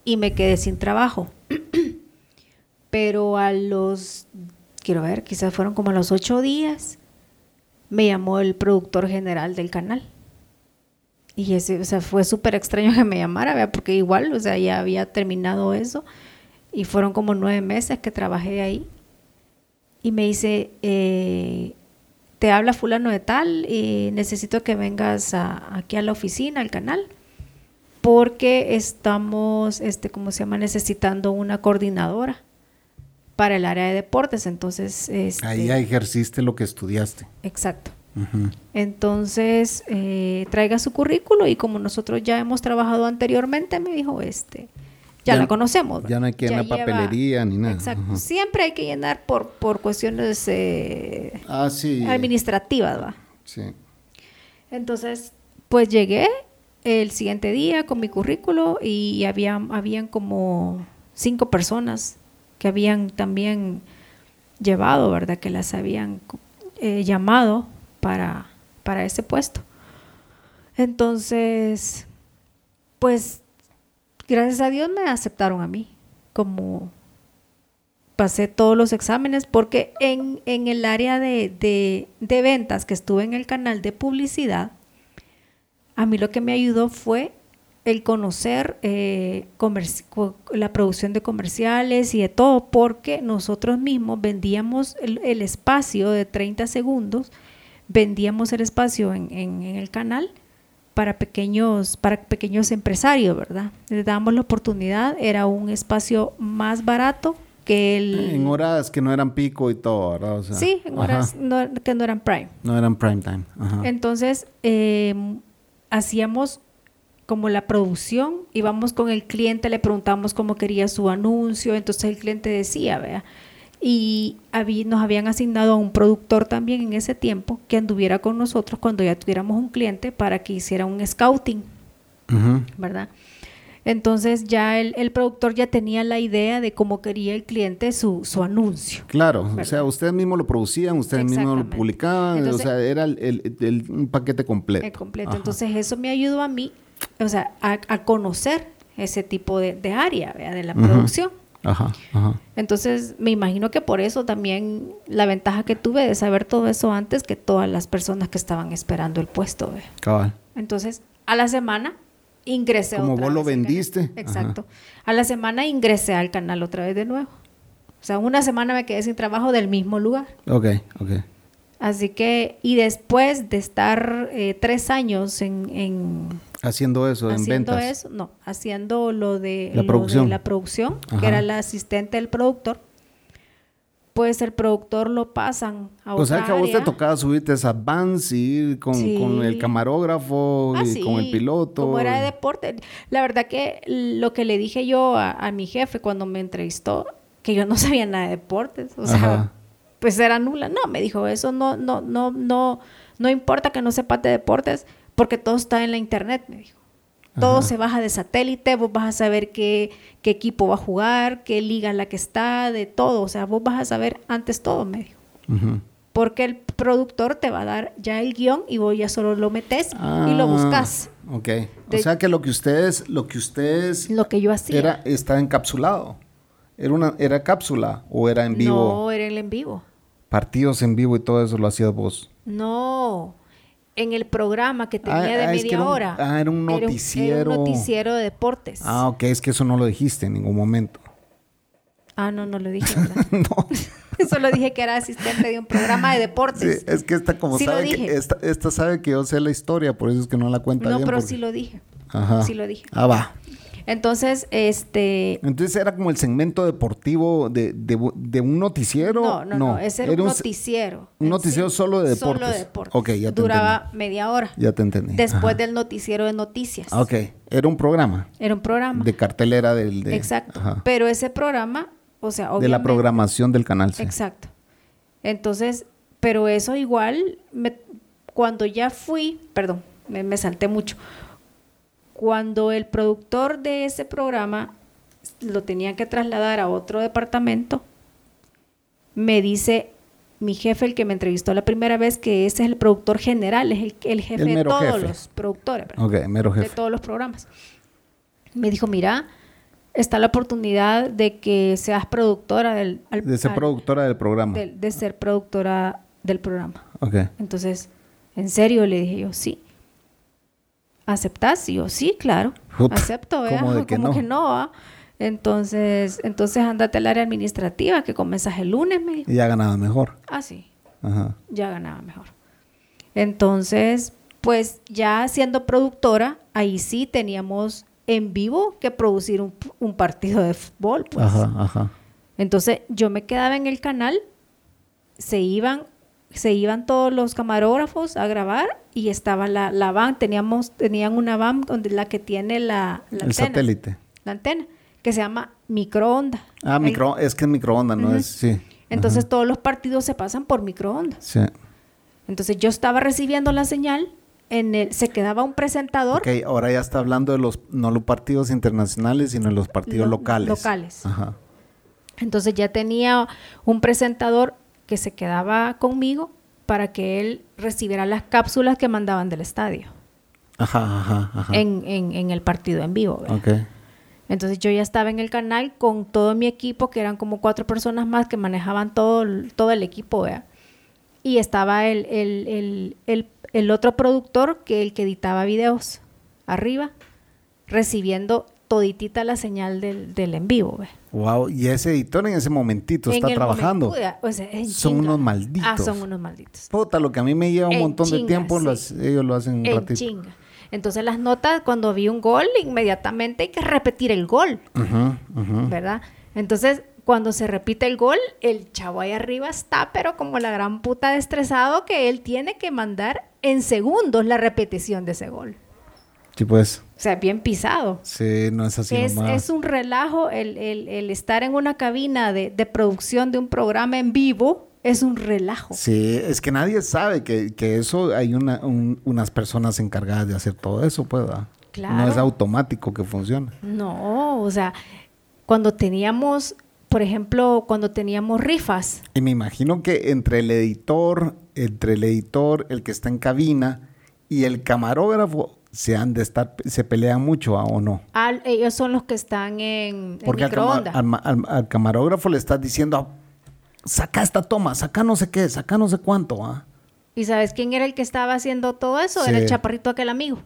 Speaker 2: y me quedé sin trabajo. Pero a los, quiero ver, quizás fueron como a los ocho días, me llamó el productor general del canal. Y ese, o sea, fue súper extraño que me llamara, ¿vea? porque igual, o sea, ya había terminado eso. Y fueron como nueve meses que trabajé ahí. Y me dice, eh, te habla fulano de tal y necesito que vengas aquí a la oficina, al canal porque estamos, este, ¿cómo se llama?, necesitando una coordinadora para el área de deportes. Entonces, este,
Speaker 1: ahí ya ejerciste lo que estudiaste.
Speaker 2: Exacto. Entonces, eh, traiga su currículo y como nosotros ya hemos trabajado anteriormente, me dijo, este, ya, la conocemos.
Speaker 1: Ya no hay que llenar papelería ni nada.
Speaker 2: Exacto. Siempre hay que llenar por, por cuestiones eh,
Speaker 1: ah,
Speaker 2: administrativas, ¿va?
Speaker 1: Sí.
Speaker 2: Entonces, pues llegué el siguiente día con mi currículo y había, habían como cinco personas que habían también llevado, ¿verdad? Que las habían eh, llamado para, para ese puesto. Entonces, pues, gracias a Dios me aceptaron a mí, como pasé todos los exámenes, porque en, el área de, de ventas que estuve en el canal de publicidad, a mí lo que me ayudó fue el conocer eh, la producción de comerciales y de todo, porque nosotros mismos vendíamos el, espacio de 30 segundos, vendíamos el espacio en, el canal para pequeños, para pequeños empresarios, ¿verdad? Les dábamos la oportunidad, era un espacio más barato que el...
Speaker 1: En horas que no eran pico y todo, ¿verdad?
Speaker 2: sí, en horas que no eran prime.
Speaker 1: No eran prime time.
Speaker 2: Entonces, eh, hacíamos como la producción, íbamos con el cliente, le preguntamos cómo quería su anuncio, entonces el cliente decía, vea, y nos habían asignado a un productor también en ese tiempo que anduviera con nosotros cuando ya tuviéramos un cliente para que hiciera un scouting, ¿verdad? Entonces ya el, productor ya tenía la idea de cómo quería el cliente su, anuncio.
Speaker 1: Claro, o sea, ustedes mismos lo producían, ustedes mismos lo publicaban, o sea, era el, un paquete completo.
Speaker 2: El completo. Entonces eso me ayudó a mí, o sea, a, conocer ese tipo de, área de la producción.
Speaker 1: Ajá, ajá.
Speaker 2: Entonces, me imagino que por eso también la ventaja que tuve de saber todo eso antes que todas las personas que estaban esperando el puesto.
Speaker 1: Cabal.
Speaker 2: Entonces, a la semana ingresé
Speaker 1: Como
Speaker 2: otra
Speaker 1: vos lo vendiste.
Speaker 2: Exacto. A la semana ingresé al canal otra vez de nuevo. O sea, una semana me quedé sin trabajo del mismo lugar.
Speaker 1: Ok, ok.
Speaker 2: Así que, y después de estar eh, tres años en, en
Speaker 1: Haciendo eso, en
Speaker 2: haciendo
Speaker 1: ventas.
Speaker 2: eso, no, haciendo lo de
Speaker 1: La
Speaker 2: lo
Speaker 1: producción.
Speaker 2: de la producción,
Speaker 1: Ajá.
Speaker 2: que era la asistente del productor, pues el productor lo pasan a
Speaker 1: O sea
Speaker 2: otra
Speaker 1: que a vos te tocaba subirte esa Vans y ir con,
Speaker 2: Sí.
Speaker 1: con el camarógrafo
Speaker 2: Ah,
Speaker 1: y
Speaker 2: sí,
Speaker 1: con el piloto.
Speaker 2: Como era de deporte. La verdad que lo que le dije yo a, a mi jefe cuando me entrevistó, que yo no sabía nada de deportes. O sea,
Speaker 1: Ajá.
Speaker 2: pues era nula. No, me dijo, eso no, no, no, no, no importa que no sepas de deportes, porque todo está en la internet, me dijo. Todo
Speaker 1: Ajá.
Speaker 2: se baja de satélite, vos vas a saber qué, qué equipo va a jugar, qué liga en la que está, de todo. O sea, vos vas a saber antes todo, me dijo.
Speaker 1: Ujú.
Speaker 2: Porque el productor te va a dar ya el guion y vos ya solo lo metes y
Speaker 1: Ah,
Speaker 2: lo buscas.
Speaker 1: Ok.
Speaker 2: De-
Speaker 1: o sea que lo que ustedes, lo que ustedes
Speaker 2: Lo que yo hacía.
Speaker 1: era, estaba encapsulado. Era una, era cápsula o era en vivo.
Speaker 2: No, era el en vivo.
Speaker 1: Partidos en vivo y todo eso lo hacías vos.
Speaker 2: No. En el programa que tenía
Speaker 1: Ah,
Speaker 2: de
Speaker 1: ah, es que
Speaker 2: media
Speaker 1: era un-
Speaker 2: hora.
Speaker 1: ah, era un
Speaker 2: Era
Speaker 1: noticiero.
Speaker 2: un noticiero de deportes.
Speaker 1: Ah, ok, es que eso no lo dijiste en ningún momento.
Speaker 2: Ah, no, no lo dije.
Speaker 1: no.
Speaker 2: Solo dije que era asistente de un programa de
Speaker 1: Sí,
Speaker 2: deportes.
Speaker 1: es que esta como
Speaker 2: Sí
Speaker 1: sabe que esta, esta sabe que yo sé la historia, por eso es que no la cuenta
Speaker 2: no,
Speaker 1: bien.
Speaker 2: pero
Speaker 1: porque-
Speaker 2: sí lo dije.
Speaker 1: Ajá.
Speaker 2: Sí lo dije.
Speaker 1: Ah, va.
Speaker 2: Entonces, este...
Speaker 1: Entonces era como el segmento deportivo de, de- de un noticiero.
Speaker 2: No, no, no, ese era, un noticiero.
Speaker 1: un noticiero solo de
Speaker 2: Solo
Speaker 1: deportes.
Speaker 2: de deportes.
Speaker 1: Ok, ya te
Speaker 2: Duraba media hora.
Speaker 1: Ya te entendí.
Speaker 2: Después
Speaker 1: Ajá.
Speaker 2: del noticiero de noticias.
Speaker 1: Ok, era un programa
Speaker 2: Era un programa.
Speaker 1: de cartelera del... de-
Speaker 2: Exacto.
Speaker 1: ajá.
Speaker 2: Pero ese programa, o sea,
Speaker 1: De la
Speaker 2: obviamente-
Speaker 1: programación del canal. sí.
Speaker 2: Exacto. Entonces, pero eso igual, me- cuando ya fui, perdón, me, me salté mucho. Cuando el productor de ese programa lo tenía que trasladar a otro departamento, me dice mi jefe, el que me entrevistó la primera vez, que ese es el productor general, es el, el jefe
Speaker 1: El
Speaker 2: de todos
Speaker 1: jefe.
Speaker 2: los productores. ¿verdad?
Speaker 1: Ok, mero
Speaker 2: de
Speaker 1: jefe.
Speaker 2: todos los programas. Me dijo, mira, está la oportunidad de que seas productora del... al-
Speaker 1: De ser
Speaker 2: al-
Speaker 1: productora del programa.
Speaker 2: de, de ser productora del programa.
Speaker 1: Ok.
Speaker 2: Entonces, ¿en serio? Le dije yo, sí. ¿Aceptás? Y yo, sí, claro. Acepto, ¿verdad?
Speaker 1: ¿cómo de que
Speaker 2: Como
Speaker 1: no?
Speaker 2: que no, ¿va? Entonces, entonces andate al área administrativa que comenzas el lunes, me dijo.
Speaker 1: Y ya ganaba mejor.
Speaker 2: Ah, sí
Speaker 1: Ajá.
Speaker 2: ya ganaba mejor. Entonces, pues ya siendo productora, ahí sí teníamos en vivo que producir un, un partido de fútbol. Pues.
Speaker 1: Ajá, ajá.
Speaker 2: Entonces yo me quedaba en el canal, se iban, se iban todos los camarógrafos a grabar y estaba la, la van, teníamos, tenían una van donde la que tiene la, la
Speaker 1: El
Speaker 2: antena,
Speaker 1: satélite.
Speaker 2: la antena, que se llama microonda.
Speaker 1: Ah, micro, es que es microondas, no es, sí.
Speaker 2: Entonces todos los partidos se pasan por microondas.
Speaker 1: Sí.
Speaker 2: Entonces yo estaba recibiendo la señal, en el, se quedaba un presentador.
Speaker 1: Ok, ahora ya está hablando de los, no los partidos internacionales, sino de los partidos
Speaker 2: Lo-
Speaker 1: locales.
Speaker 2: locales.
Speaker 1: Ajá.
Speaker 2: Entonces ya tenía un presentador que se quedaba conmigo para que él recibiera las cápsulas que mandaban del estadio
Speaker 1: Ajá, ajá, ajá.
Speaker 2: en, en- en el partido en vivo. ¿verdad?
Speaker 1: Ok.
Speaker 2: Entonces yo ya estaba en el canal con todo mi equipo, que eran como cuatro personas más que manejaban todo, el- todo el equipo. ¿verdad? Y estaba el, el, el, el, el otro productor, que el que editaba videos, arriba, recibiendo toditita la señal del, del en vivo. ¿verdad?
Speaker 1: Wow, y ese editor en ese momentito
Speaker 2: En
Speaker 1: está trabajando.
Speaker 2: momento, ¿verdad? O sea, en
Speaker 1: Son
Speaker 2: chinga.
Speaker 1: unos malditos.
Speaker 2: Ah, son unos malditos.
Speaker 1: Puta, lo que a mí me lleva un
Speaker 2: En
Speaker 1: montón de tiempo,
Speaker 2: sí.
Speaker 1: ellos lo hacen un
Speaker 2: En
Speaker 1: ratito.
Speaker 2: chinga. Entonces las notas, cuando vi un gol, inmediatamente hay que repetir el gol. ¿verdad? Entonces, cuando se repite el gol, el chavo ahí arriba está, pero como la gran puta de estresado que él tiene que mandar en segundos la repetición de ese gol.
Speaker 1: Sí, pues.
Speaker 2: O sea, bien pisado.
Speaker 1: Sí, no es así
Speaker 2: Es,
Speaker 1: nomás.
Speaker 2: es un relajo el, el- el estar en una cabina de, de producción de un programa en vivo, es un relajo.
Speaker 1: Sí, es que nadie sabe que, que eso hay una, un- unas personas encargadas de hacer todo eso, pues. ¿verdad? No
Speaker 2: Claro.
Speaker 1: es automático que funciona.
Speaker 2: No, o sea, cuando teníamos, por ejemplo, cuando teníamos rifas,
Speaker 1: Y me imagino que entre el editor, entre el editor, el que está en cabina y el camarógrafo se han de estar, se pelean mucho ¿ah, o no.
Speaker 2: al- ellos son los que están en,
Speaker 1: Porque
Speaker 2: microondas.
Speaker 1: al ma- al- al camarógrafo le estás diciendo, saca esta toma, saca no sé qué, saca no sé cuánto. ¿ah?
Speaker 2: ¿Y sabes quién era el que estaba haciendo todo eso?
Speaker 1: Sí.
Speaker 2: Era el chaparrito aquel amigo.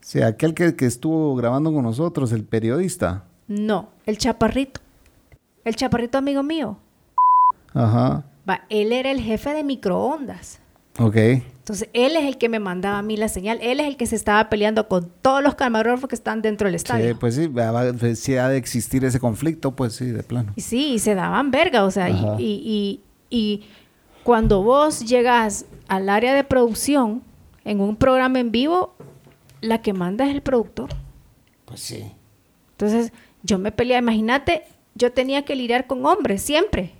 Speaker 1: Sí, aquel que, que estuvo grabando con nosotros, el periodista.
Speaker 2: No, el chaparrito. El chaparrito amigo mío.
Speaker 1: Ajá.
Speaker 2: Va, él era el jefe de microondas.
Speaker 1: Ok.
Speaker 2: Entonces, él es el que me mandaba a mí la señal. Él es el que se estaba peleando con todos los camarógrafos que están dentro del estadio.
Speaker 1: sí, pues sí ha de existir ese conflicto, pues sí, de plano.
Speaker 2: Y sí, y se daban verga, o sea, y, y- y- y cuando vos llegas al área de producción en un programa en vivo, la que manda es el productor.
Speaker 1: Pues sí.
Speaker 2: Entonces, yo me peleaba, imagínate, yo tenía que lidiar con hombres siempre,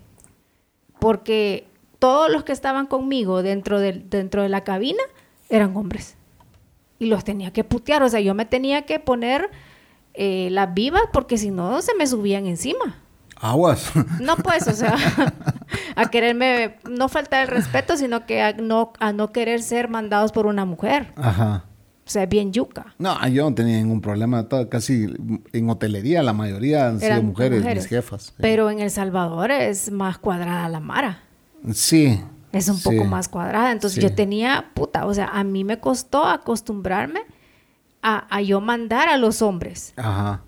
Speaker 2: porque todos los que estaban conmigo dentro, del, dentro de la cabina eran hombres. Y los tenía que putear, o sea, yo me tenía que poner eh, las vivas porque si no se me subían encima.
Speaker 1: Aguas.
Speaker 2: No pues, o sea, a quererme, no faltar el respeto, sino que a no, a no querer ser mandados por una mujer.
Speaker 1: Ajá.
Speaker 2: O sea, bien yuca.
Speaker 1: No, yo no tenía ningún problema. todo- casi en hotelería la mayoría han sido
Speaker 2: Eran
Speaker 1: mujeres,
Speaker 2: mujeres.
Speaker 1: mis jefas.
Speaker 2: Pero en El Salvador es más cuadrada la mara.
Speaker 1: Sí.
Speaker 2: Es un
Speaker 1: sí.
Speaker 2: poco más cuadrada. Entonces
Speaker 1: Sí.
Speaker 2: yo tenía, puta, o sea, a mí me costó acostumbrarme a, a yo mandar a los hombres.
Speaker 1: Ajá.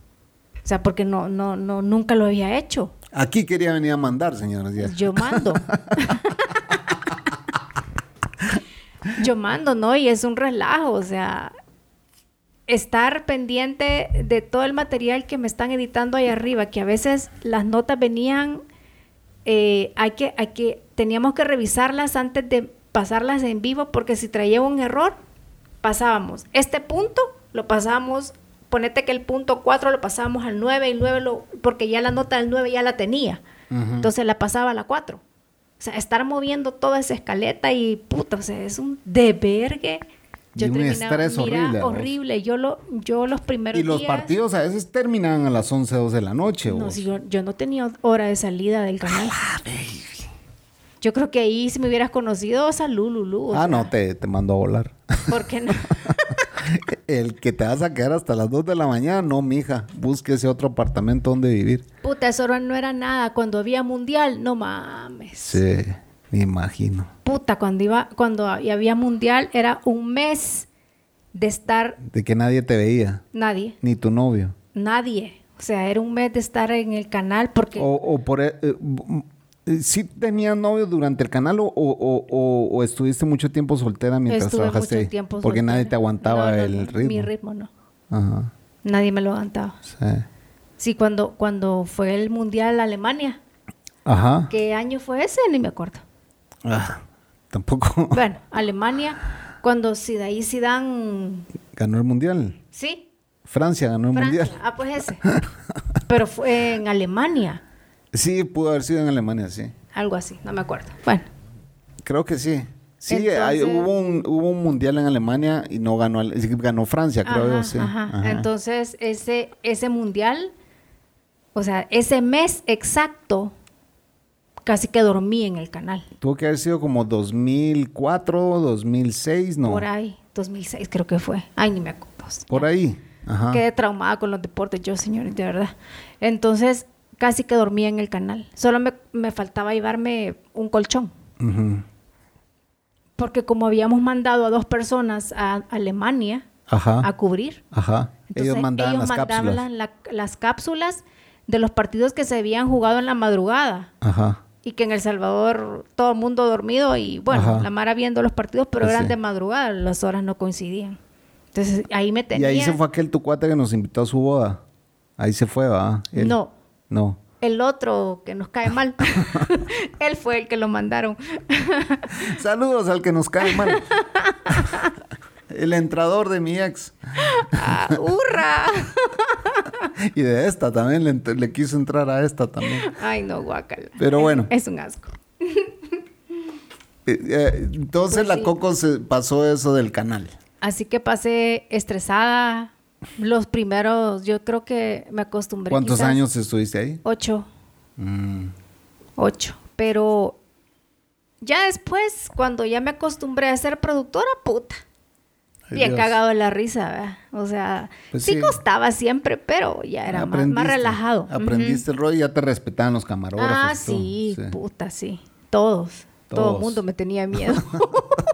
Speaker 2: O sea, porque no, no, no, nunca lo había hecho.
Speaker 1: Aquí quería venir a mandar, señores. Ya.
Speaker 2: Yo mando. Yo mando, ¿no? Y es un relajo, o sea, estar pendiente de todo el material que me están editando ahí arriba, que a veces las notas venían, eh, hay que, hay que, teníamos que revisarlas antes de pasarlas en vivo, porque si traía un error, pasábamos este punto, lo pasábamos, ponete que el punto 4 lo pasábamos al 9 y el 9 lo, porque ya la nota del 9 ya la tenía. Entonces la pasaba a la 4. O sea, estar moviendo toda esa escaleta y puta, o sea, es un debergue.
Speaker 1: Y un estrés
Speaker 2: mira,
Speaker 1: horrible.
Speaker 2: Yo, lo, yo los primeros
Speaker 1: Y los
Speaker 2: días-
Speaker 1: partidos a veces terminan a las 11, 12 de la noche.
Speaker 2: No, si yo, yo no tenía hora de salida del canal. Yo creo que ahí si me hubieras conocido, salud, Lulú.
Speaker 1: ah,
Speaker 2: sea,
Speaker 1: no, te, te mando a volar.
Speaker 2: ¿Por qué no?
Speaker 1: El que te vas a quedar hasta las 2 de la mañana, no, mija. Búsquese otro apartamento donde vivir.
Speaker 2: Puta, eso no era nada. Cuando había mundial, no mames.
Speaker 1: Sí, me imagino.
Speaker 2: Puta, cuando iba, cuando había mundial, era un mes de estar
Speaker 1: De que nadie te veía,
Speaker 2: nadie.
Speaker 1: ni tu novio.
Speaker 2: Nadie. O sea, era un mes de estar en el canal porque...
Speaker 1: O, o por... mm, eh, ¿Sí tenías novio durante el canal o, o- o- estuviste mucho tiempo soltera mientras
Speaker 2: estuve
Speaker 1: trabajaste
Speaker 2: mucho tiempo
Speaker 1: Porque nadie te aguantaba
Speaker 2: No, no,
Speaker 1: el ritmo.
Speaker 2: Mi ritmo no.
Speaker 1: Ajá,
Speaker 2: Nadie me lo aguantaba.
Speaker 1: sí.
Speaker 2: Sí, cuando, cuando fue el Mundial Alemania.
Speaker 1: Ajá.
Speaker 2: ¿Qué año fue ese? Ni me acuerdo.
Speaker 1: Ah, tampoco
Speaker 2: Bueno, Alemania, cuando si de ahí dan
Speaker 1: ganó el mundial.
Speaker 2: Sí,
Speaker 1: Francia ganó el
Speaker 2: Francia.
Speaker 1: mundial.
Speaker 2: Ah, pues ese. Pero fue en Alemania.
Speaker 1: Sí, pudo haber sido en Alemania, sí.
Speaker 2: Algo así, no me acuerdo. Bueno,
Speaker 1: Creo que sí. Sí,
Speaker 2: Entonces-
Speaker 1: hay- hubo, un, hubo un mundial en Alemania y no ganó, ganó Francia, creo
Speaker 2: ajá,
Speaker 1: yo, sí.
Speaker 2: ajá.
Speaker 1: Ajá.
Speaker 2: Entonces, ese, ese mundial, o sea, ese mes exacto, casi que dormí en el canal.
Speaker 1: Tuvo que haber sido como 2004, 2006, no.
Speaker 2: Por ahí, 2006 creo que fue. Ay, ni me acuerdo.
Speaker 1: Por ahí. Ajá.
Speaker 2: Quedé traumada con los deportes, yo, señores, de verdad. Entonces, casi que dormía en el canal. Solo me, me faltaba llevarme un colchón. Porque como habíamos mandado a dos personas a Alemania
Speaker 1: Ajá.
Speaker 2: a cubrir,
Speaker 1: Ajá.
Speaker 2: entonces
Speaker 1: ellos mandaban las
Speaker 2: mandaban
Speaker 1: cápsulas.
Speaker 2: la- las cápsulas de los partidos que se habían jugado en la madrugada
Speaker 1: Ajá.
Speaker 2: y que en El Salvador todo el mundo dormido y bueno, la Mara viendo los partidos, pero
Speaker 1: Pues
Speaker 2: eran de madrugada, las horas no coincidían. Entonces ahí me
Speaker 1: Y
Speaker 2: tenía...
Speaker 1: ahí se fue aquel tu cuate que nos invitó a su boda. Ahí se fue, ¿va? Él.
Speaker 2: No,
Speaker 1: No.
Speaker 2: el otro que nos cae mal, él fue el que lo mandaron.
Speaker 1: Saludos al que nos cae mal. El entrador de mi ex.
Speaker 2: ¡Ah, ¡Hurra!
Speaker 1: Y de esta también le, quiso entrar a esta también.
Speaker 2: Ay, no, guácala.
Speaker 1: Pero bueno.
Speaker 2: Es un asco.
Speaker 1: Eh, eh, entonces
Speaker 2: Pues
Speaker 1: la
Speaker 2: sí.
Speaker 1: Coco se pasó eso del canal.
Speaker 2: Así que pasé estresada. Los primeros, yo creo que me acostumbré.
Speaker 1: ¿Cuántos
Speaker 2: quizás
Speaker 1: años estuviste ahí?
Speaker 2: Ocho.
Speaker 1: Mm.
Speaker 2: Ocho. Pero ya después, cuando ya me acostumbré a ser productora, puta.
Speaker 1: Ay,
Speaker 2: Bien
Speaker 1: Dios.
Speaker 2: cagado de la risa, ¿verdad? O sea,
Speaker 1: Pues
Speaker 2: sí,
Speaker 1: sí.
Speaker 2: costaba siempre, pero ya era más, más
Speaker 1: Aprendiste,
Speaker 2: relajado.
Speaker 1: Aprendiste el rollo y ya te respetaban los camarógrafos.
Speaker 2: Ah,
Speaker 1: todo.
Speaker 2: sí, puta, sí. Todos. Todo
Speaker 1: Todos.
Speaker 2: el mundo me tenía miedo.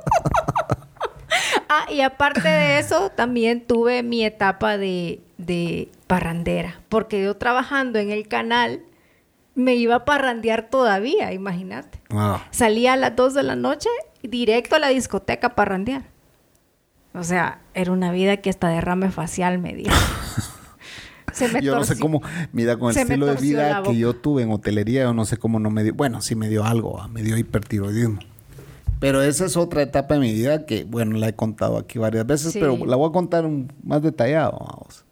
Speaker 2: Ah, y aparte de eso, también tuve mi etapa de, de parrandera, porque yo trabajando en el canal me iba a parrandear todavía, imagínate.
Speaker 1: Wow.
Speaker 2: Salía a las 2 de la noche directo a la discoteca a parrandear. O sea, era una vida que hasta derrame facial me dio. Se me
Speaker 1: Yo no sé cómo, mira, con el
Speaker 2: se
Speaker 1: estilo de vida que yo tuve en hotelería, yo no sé cómo no me dio, bueno, sí me dio algo, ah, me dio hipertiroidismo. Pero esa es otra etapa de mi vida que, bueno, la he contado aquí varias veces,
Speaker 2: Sí.
Speaker 1: pero la voy a contar más detallado, vamos.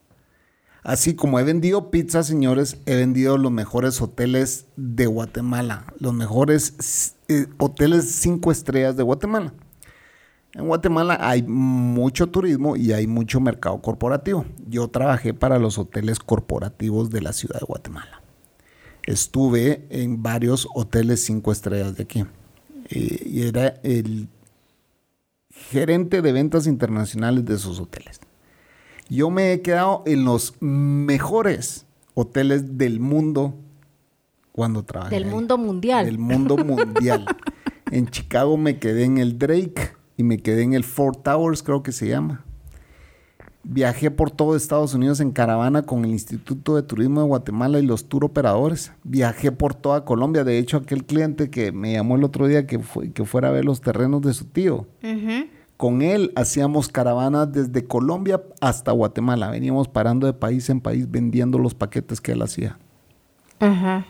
Speaker 1: Así como he vendido pizza, señores, he vendido los mejores hoteles de Guatemala, los mejores eh, hoteles cinco estrellas de Guatemala. En Guatemala hay mucho turismo y hay mucho mercado corporativo. Yo trabajé para los hoteles corporativos de la ciudad de Guatemala. Estuve en varios hoteles cinco estrellas de aquí. Eh, y era el gerente de ventas internacionales de esos hoteles. Yo me he quedado en los mejores hoteles del mundo cuando trabajé.
Speaker 2: Del
Speaker 1: ahí.
Speaker 2: mundo mundial.
Speaker 1: Del mundo mundial. en Chicago me quedé en el Drake y me quedé en el Four Towers, creo que se llama. Viajé por todo Estados Unidos en caravana con el Instituto de Turismo de Guatemala y los tour operadores. Viajé por toda Colombia. De hecho, aquel cliente que me llamó el otro día que, fue, que fuera a ver los terrenos de su tío. Con él hacíamos caravanas desde Colombia hasta Guatemala. Veníamos parando de país en país vendiendo los paquetes que él hacía.
Speaker 2: Ajá.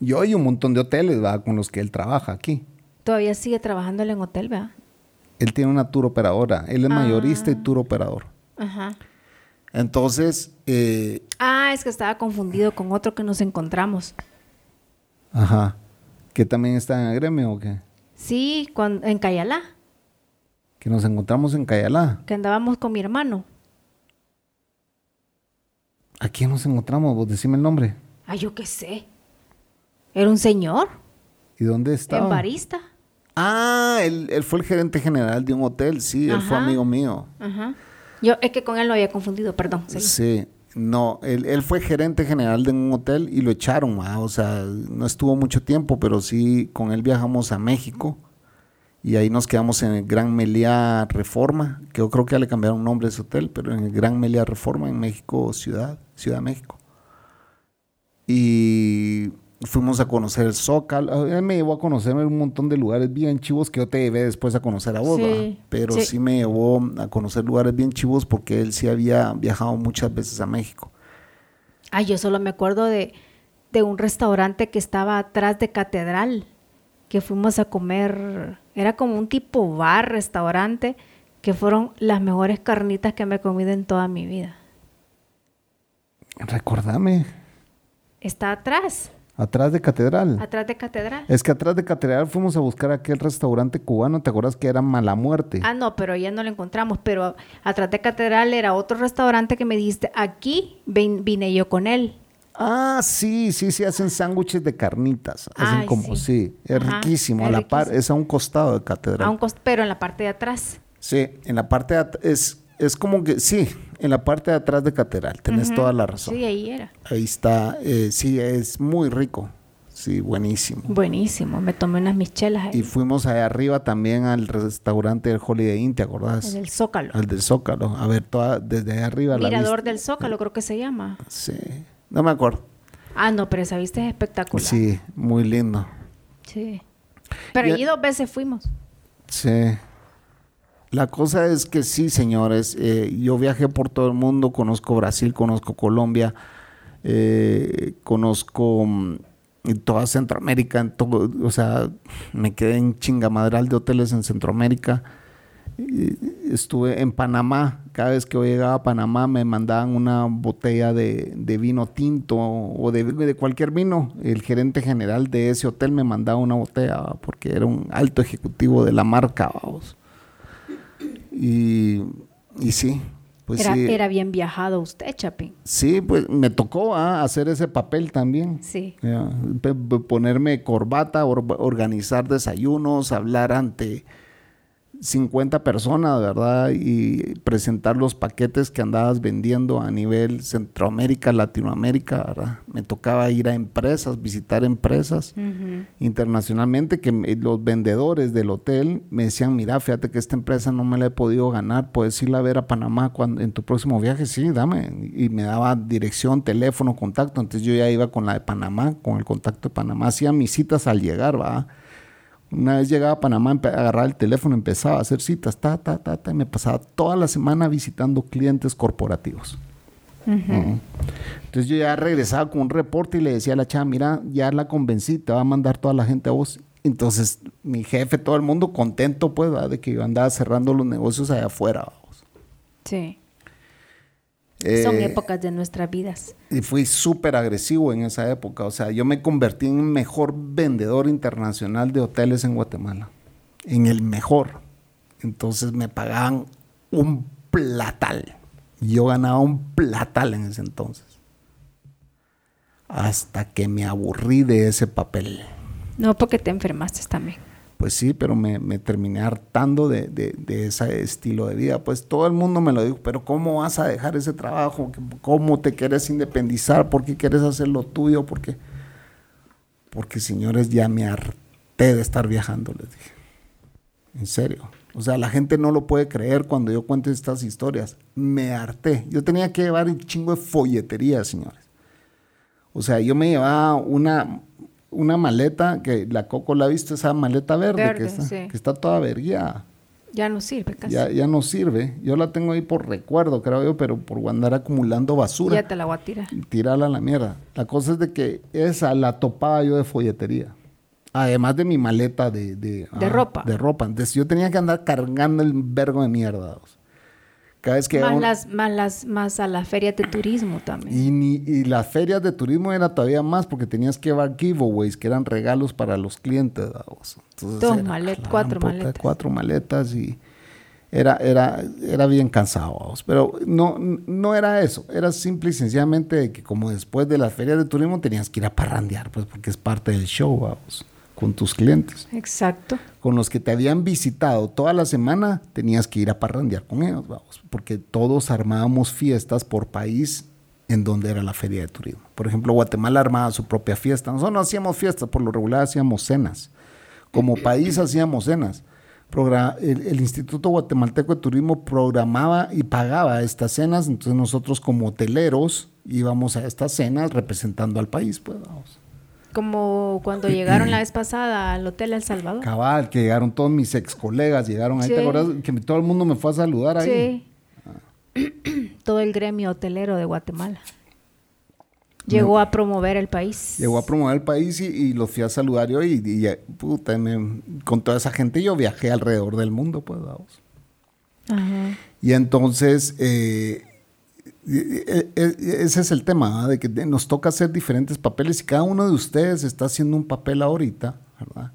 Speaker 1: Y un montón de hoteles ¿va? con los que él trabaja aquí.
Speaker 2: Todavía sigue trabajando en hotel, ¿verdad?
Speaker 1: Él tiene una tour operadora. Él es mayorista y
Speaker 2: Ah.
Speaker 1: tour operador.
Speaker 2: Ajá.
Speaker 1: Entonces, eh,
Speaker 2: Ah, es que estaba confundido con otro que nos encontramos.
Speaker 1: ajá. ¿Que también está en el gremio o qué?
Speaker 2: Sí, cuan- en Cayalá,
Speaker 1: Que nos encontramos en Cayalá.
Speaker 2: que andábamos con mi hermano.
Speaker 1: ¿A quién nos encontramos? Vos decime el nombre.
Speaker 2: Ay, yo qué sé. Era un señor
Speaker 1: ¿Y dónde estaba?
Speaker 2: en barista.
Speaker 1: Ah, él, él fue el gerente general de un hotel. Sí, él fue
Speaker 2: Ajá.
Speaker 1: amigo mío.
Speaker 2: Ajá. Yo es que con él lo había confundido, perdón.
Speaker 1: Sí, no, él, él fue gerente general de un hotel y lo echaron, ah, o sea, no estuvo mucho tiempo, pero sí, con él viajamos a México y ahí nos quedamos en el Gran Meliá Reforma, que yo creo que ya le cambiaron nombre a ese hotel, pero en el Gran Meliá Reforma en México, Ciudad, Ciudad México. Y fuimos a conocer el Zócalo, él me llevó a conocer un montón de lugares bien chivos que yo te llevé después a conocer a vos, pero
Speaker 2: sí.
Speaker 1: sí me llevó a conocer lugares bien chivos porque él sí había viajado muchas veces a México.
Speaker 2: Ay, yo solo me acuerdo de, de un restaurante que estaba atrás de Catedral, que fuimos a comer, era como un tipo bar, restaurante, que fueron las mejores carnitas que me he comido en toda mi vida.
Speaker 1: Recordame,
Speaker 2: Está atrás,
Speaker 1: atrás de Catedral.
Speaker 2: atrás de Catedral.
Speaker 1: Es que atrás de Catedral fuimos a buscar aquel restaurante cubano, ¿te acuerdas que era Mala Muerte?
Speaker 2: Ah, no, pero ya no lo encontramos, pero atrás de Catedral era otro restaurante que me dijiste, aquí vin- vine yo con él.
Speaker 1: Ah, sí, sí, sí, hacen sándwiches de carnitas. Hacen
Speaker 2: Ay,
Speaker 1: como, sí,
Speaker 2: sí.
Speaker 1: es
Speaker 2: Ajá,
Speaker 1: riquísimo.
Speaker 2: es
Speaker 1: a la par,
Speaker 2: riquísimo.
Speaker 1: es a un costado de Catedral.
Speaker 2: A un cost- pero en la parte de atrás.
Speaker 1: Sí, en la parte de es, es como que, sí, en la parte de atrás de Catedral, tenés toda la razón.
Speaker 2: Sí, ahí era.
Speaker 1: Ahí está, eh, sí, es muy rico. Sí, buenísimo.
Speaker 2: Buenísimo, me tomé unas michelas ahí,
Speaker 1: Y fuimos allá arriba también al restaurante del Holiday Inn, ¿te acordás?
Speaker 2: el Zócalo.
Speaker 1: Al del Zócalo. A ver, toda, desde allá arriba
Speaker 2: Mirador del Zócalo, creo que se llama.
Speaker 1: Sí, no me acuerdo.
Speaker 2: Ah, no, pero esa vista es espectacular.
Speaker 1: Sí, muy lindo.
Speaker 2: Sí. Pero allí dos veces fuimos.
Speaker 1: Sí. La cosa es que sí, señores, eh, yo viajé por todo el mundo, conozco Brasil, conozco Colombia, eh, conozco mm, toda Centroamérica, en todo, o sea, me quedé en chingamadral de hoteles en Centroamérica. Y Estuve en Panamá, cada vez que yo llegaba a Panamá me mandaban una botella de, vino tinto o de, de cualquier vino. El gerente general de ese hotel me mandaba una botella porque era un alto ejecutivo de la marca. vamos. Y, y sí, pues
Speaker 2: era,
Speaker 1: sí.
Speaker 2: era bien viajado usted, Chapín.
Speaker 1: Sí, pues me tocó ¿ah? hacer ese papel también.
Speaker 2: Sí.
Speaker 1: Ya, ponerme corbata, or- organizar desayunos, hablar ante 50 personas, ¿verdad? Y presentar los paquetes que andabas vendiendo a nivel Centroamérica, Latinoamérica, ¿verdad? Me tocaba ir a empresas, visitar empresas internacionalmente que me- los vendedores del hotel me decían, mira, fíjate que esta empresa no me la he podido ganar, puedes irla a ver a Panamá cuando, en tu próximo viaje, sí, dame. Y me daba dirección, teléfono, contacto, entonces yo ya iba con la de Panamá, con el contacto de Panamá, hacía mis citas al llegar, va. Una vez llegaba a Panamá, agarraba el teléfono, empezaba a hacer citas, ta, ta, ta, ta, y me pasaba toda la semana visitando clientes corporativos. Entonces yo ya regresaba con un reporte y le decía a la chava, mira, ya la convencí, te va a mandar toda la gente a vos. Entonces mi jefe, todo el mundo contento, pues, ¿verdad? de que yo andaba cerrando los negocios allá afuera. vamos.
Speaker 2: Sí.
Speaker 1: Eh,
Speaker 2: Son épocas de nuestras vidas.
Speaker 1: Y fui súper agresivo en esa época. O sea, yo me convertí en el mejor vendedor internacional de hoteles en Guatemala. En el mejor. Entonces me pagaban un platal. Yo ganaba un platal en ese entonces. Hasta que me aburrí de ese papel.
Speaker 2: No porque te enfermaste también.
Speaker 1: Pues sí, pero me, terminé hartando de, de- de ese estilo de vida. Pues todo el mundo me lo dijo, pero ¿cómo vas a dejar ese trabajo? ¿Cómo te quieres independizar? ¿Por qué quieres hacer lo tuyo? Porque, porque señores, ya me harté de estar viajando, les dije. En serio. O sea, la gente no lo puede creer cuando yo cuento estas historias. Me harté. Yo tenía que llevar un chingo de folletería, señores. O sea, yo me llevaba una, una maleta, que la Coco la ha visto, esa maleta verde,
Speaker 2: Verde,
Speaker 1: que, está,
Speaker 2: sí.
Speaker 1: que está toda vergueada.
Speaker 2: Ya no sirve casi.
Speaker 1: Ya, ya no sirve. Yo la tengo ahí por recuerdo, creo yo, pero por andar acumulando basura.
Speaker 2: Ya te la voy a tirar.
Speaker 1: y tirarla a la mierda. La cosa es de que esa la topaba yo de folletería. Además de mi maleta de... De,
Speaker 2: De ropa.
Speaker 1: De ropa. Entonces yo tenía que andar cargando el vergo de mierda. o sea. Cada vez que...
Speaker 2: Más,
Speaker 1: un-
Speaker 2: las, más, las, más a las ferias de turismo también.
Speaker 1: y, ni- y las ferias de turismo era todavía más porque tenías que llevar giveaways, que eran regalos para los clientes. vamos. Entonces
Speaker 2: Dos
Speaker 1: era,
Speaker 2: malet-
Speaker 1: claro,
Speaker 2: cuatro maletas.
Speaker 1: Cuatro maletas y era, era, era bien cansado. vamos. Pero no, no era eso, era simple y sencillamente que como después de las ferias de turismo tenías que ir a parrandear, pues porque es parte del show, vamos, con tus clientes
Speaker 2: Exacto.
Speaker 1: con los que te habían visitado toda la semana, tenías que ir a parrandear con ellos, vamos, porque todos armábamos fiestas por país en donde era la feria de turismo. Por ejemplo, Guatemala armaba su propia fiesta. Nosotros no hacíamos fiestas, por lo regular hacíamos cenas. Como país hacíamos cenas. Progra- el, el Instituto Guatemalteco de Turismo programaba y pagaba estas cenas, entonces nosotros como hoteleros íbamos a estas cenas representando al país, pues vamos.
Speaker 2: Como cuando llegaron la vez pasada al Hotel El Salvador.
Speaker 1: Cabal, que llegaron todos mis ex colegas, llegaron ahí,
Speaker 2: Sí.
Speaker 1: ¿te acuerdas? Que todo el mundo me fue a saludar ahí.
Speaker 2: Sí. Todo el gremio hotelero de Guatemala. Llegó a promover el país.
Speaker 1: Llegó a promover el país y, y los fui a saludar yo y, y, eh, puta, me- con toda esa gente yo viajé alrededor del mundo, pues vamos.
Speaker 2: Ajá.
Speaker 1: Y entonces, eh, ese es el tema, ¿verdad? de que nos toca hacer diferentes papeles y cada uno de ustedes está haciendo un papel ahorita, ¿verdad?